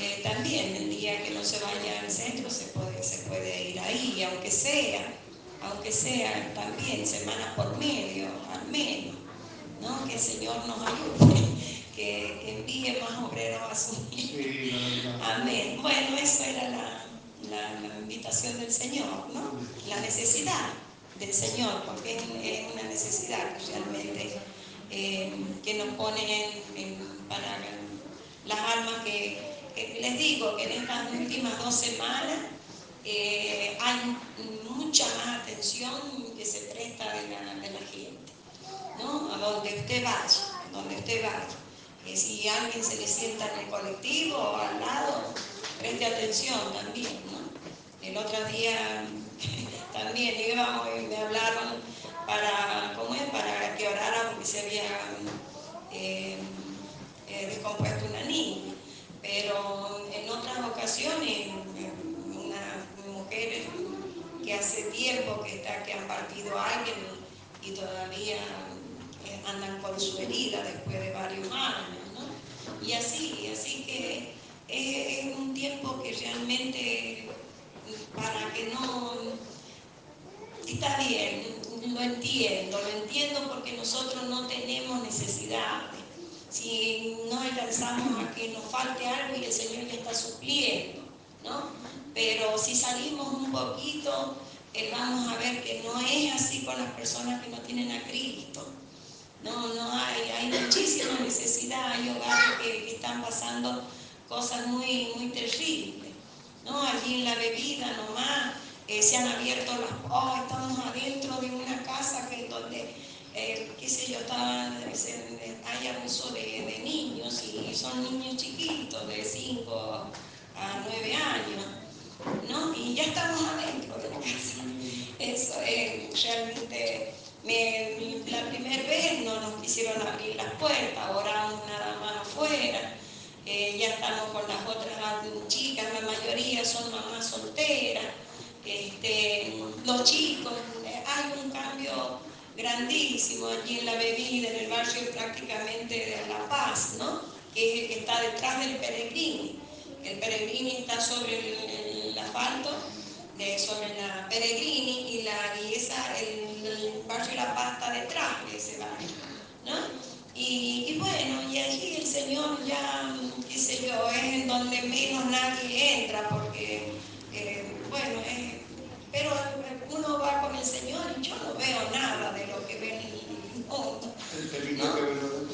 Eh, también el día que no se vaya al centro se puede, se puede ir ahí, aunque sea, aunque sea también semana por medio, al menos, ¿no? Que el Señor nos ayude, que, envíe más obreros a su verdad. Amén. Bueno, eso era la, la- invitación del Señor, ¿no? La necesidad del Señor, porque es, una necesidad realmente eh, que nos pone en, para las almas que, les digo que en estas últimas dos semanas eh, hay mucha más atención que se presta de la, de la gente, ¿no? A donde usted vaya, a donde usted vaya. Que si alguien se le sienta en el colectivo o al lado, preste atención también, ¿no? El otro día también íbamos y me hablaron para, ¿cómo es? Para que orara porque se había eh, eh, descompuesto una niña. Pero en otras ocasiones, unas mujeres que hace tiempo que, está, que han partido a alguien y, todavía eh, andan con su herida después de varios años, ¿no? Y así, así que es un tiempo que realmente para que no... Está bien, lo entiendo, lo entiendo porque nosotros no tenemos necesidad. Si no alcanzamos a que nos falte algo y el Señor ya está supliendo, ¿no? Pero si salimos un poquito, eh, vamos a ver que no es así con las personas que no tienen a Cristo. No, no hay, hay muchísima necesidad, hay hogares que, están pasando cosas muy, muy terribles. ¿No? Allí en la bebida nomás eh, se han abierto las, oh, estamos adentro de una casa que donde, eh, qué sé yo, hay abuso de, niños y son niños chiquitos de 5 a 9 años, ¿no? Y ya estamos adentro de la casa. Eso es realmente, la primera vez no nos quisieron abrir las puertas, oramos nada más afuera. Eh, ya estamos con las otras chicas, la mayoría son mamás solteras, este, los chicos, eh, hay un cambio grandísimo aquí en la bebida, en el barrio prácticamente de La Paz, ¿no? que, está detrás del Peregrini. El Peregrini está sobre el, asfalto, sobre la Peregrini y, la, y esa, el, barrio La Paz está detrás de ese barrio. ¿no? Y, bueno, y allí el Señor ya, qué sé yo, es en donde menos nadie entra, porque, eh, bueno, pero uno va con el Señor y yo no veo nada de lo que ve en el mundo.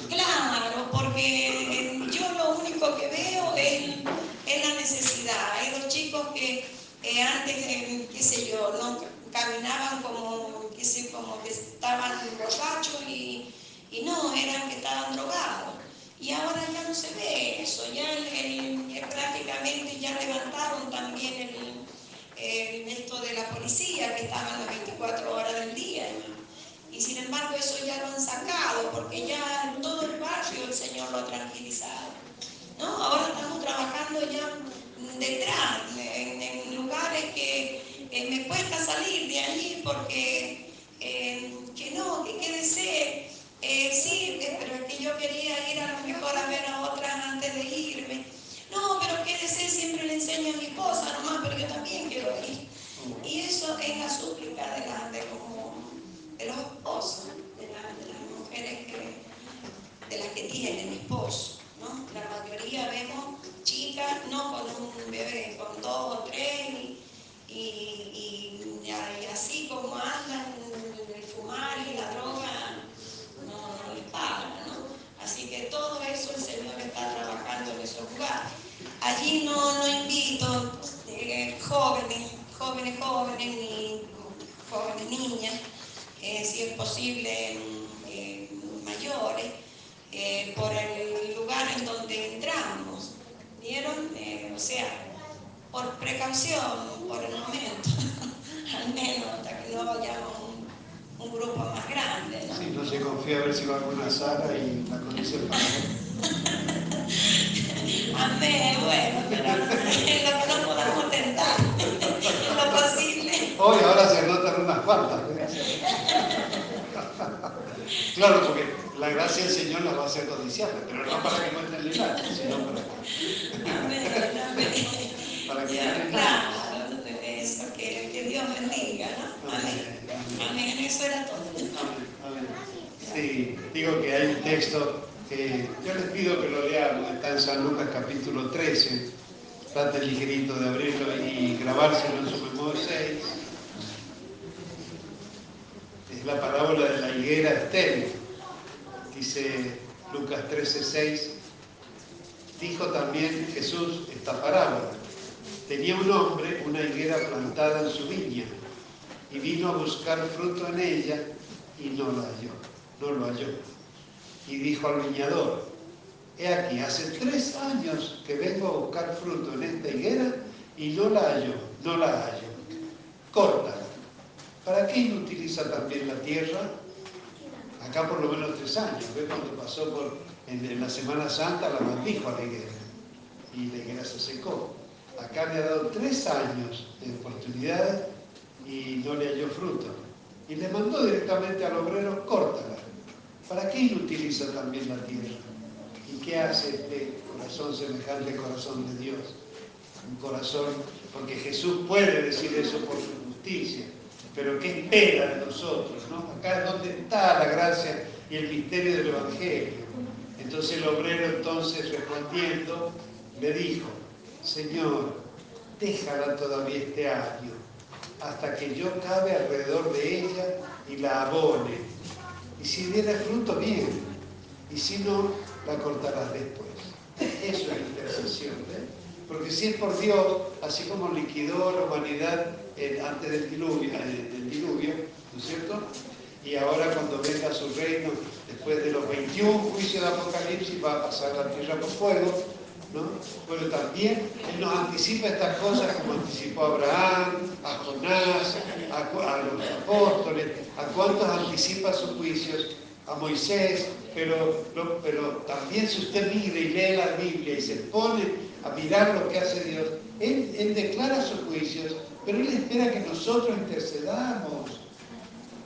Claro, porque yo lo único que veo es, la necesidad. Hay dos chicos que antes, qué sé yo, no caminaban como, qué sé, como que estaban borrachos y y no, eran que estaban drogados. Y ahora ya no se ve eso, ya prácticamente ya levantaron también el, esto de la policía que estaban las 24 horas del día. Y sin embargo eso ya lo han sacado porque ya en todo el barrio el Señor lo ha tranquilizado. ¿no? Ahora estamos trabajando ya detrás, en, lugares que me cuesta salir de allí porque eh, que no, que quede ser eh, sí, pero es que yo quería ir a lo mejor a ver a otras antes de irme. No, pero quédese, siempre le enseño a mi esposa nomás, pero yo también quiero ir. Y eso es la súplica de, la, de, los esposos, de, las mujeres que, de las que tienen esposo. ¿no? La mayoría vemos chicas, no con un bebé, con dos o tres, y, y así como andan el fumar y la droga Así que todo eso el Señor está trabajando en esos lugares. Allí no, no invito eh, jóvenes, jóvenes, jóvenes, ni jóvenes niñas, eh, si es posible eh, mayores, por el lugar en donde entramos. ¿Vieron? o sea, por precaución, por el momento, al menos hasta que no vayamos un grupo más grande. ¿no? Sí, no se confía a ver si va a alguna sala y la conoce para Amén, bueno, pero en lo que no podamos tentar, en lo posible. Hoy ahora se anotan unas cuantas. claro, porque la gracia del Señor la va a hacer codiciable, pero no para que muestren el sino para, amén, amén. para que que, que Dios bendiga, ¿no? Amén. Amén, eso era todo. Sí, digo que hay un texto que yo les pido que lo leamos, está en San Lucas capítulo 13, trate ligerito de abrirlo y grabárselo en su memoria 6. Es la parábola de la higuera estéril, dice Lucas 13, 6. Dijo también Jesús esta parábola. Tenía un hombre una higuera plantada en su viña y vino a buscar fruto en ella y no la halló, no lo halló. Y dijo al viñador, he aquí, hace tres años que vengo a buscar fruto en esta higuera y no la hallo, no la hallo. Córtala. ¿Para qué inutiliza también la tierra? Acá por lo menos tres años. Ve cuando pasó por, en, la Semana Santa la maldijo a la higuera y la higuera se secó. Acá le ha dado tres años de oportunidad y no le halló fruto. Y le mandó directamente al obrero, córtala. ¿para qué inutiliza también la tierra? ¿Y qué hace este corazón semejante al corazón de Dios? Un corazón, porque Jesús puede decir eso por su justicia, pero ¿qué espera de nosotros? ¿no? Acá es donde está la gracia y el misterio del Evangelio. Entonces el obrero entonces respondiendo le dijo, Señor, déjala todavía este año, hasta que yo cabe alrededor de ella y la abone. Y si diera fruto, bien, y si no, la cortarás después. Eso es intercesión. ¿eh? Porque si es por Dios, así como liquidó la humanidad antes del diluvio, eh, del diluvio, ¿no es cierto? Y ahora cuando venga su reino, después de los 21 juicios de Apocalipsis, va a pasar la tierra por fuego, ¿no? Pero también Él nos anticipa estas cosas como anticipó a Abraham, a Jonás, a, los apóstoles, a cuántos anticipa sus juicios, a Moisés, pero, pero también si usted mira y lee la Biblia y se pone a mirar lo que hace Dios, Él, él declara sus juicios, pero Él espera que nosotros intercedamos.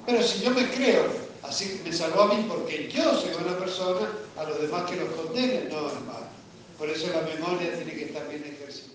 Pero si yo me creo, así me salvó a mí porque yo soy buena persona, a los demás que los condenen, no, hermano. Por eso la memoria tiene que estar bien ejercitada.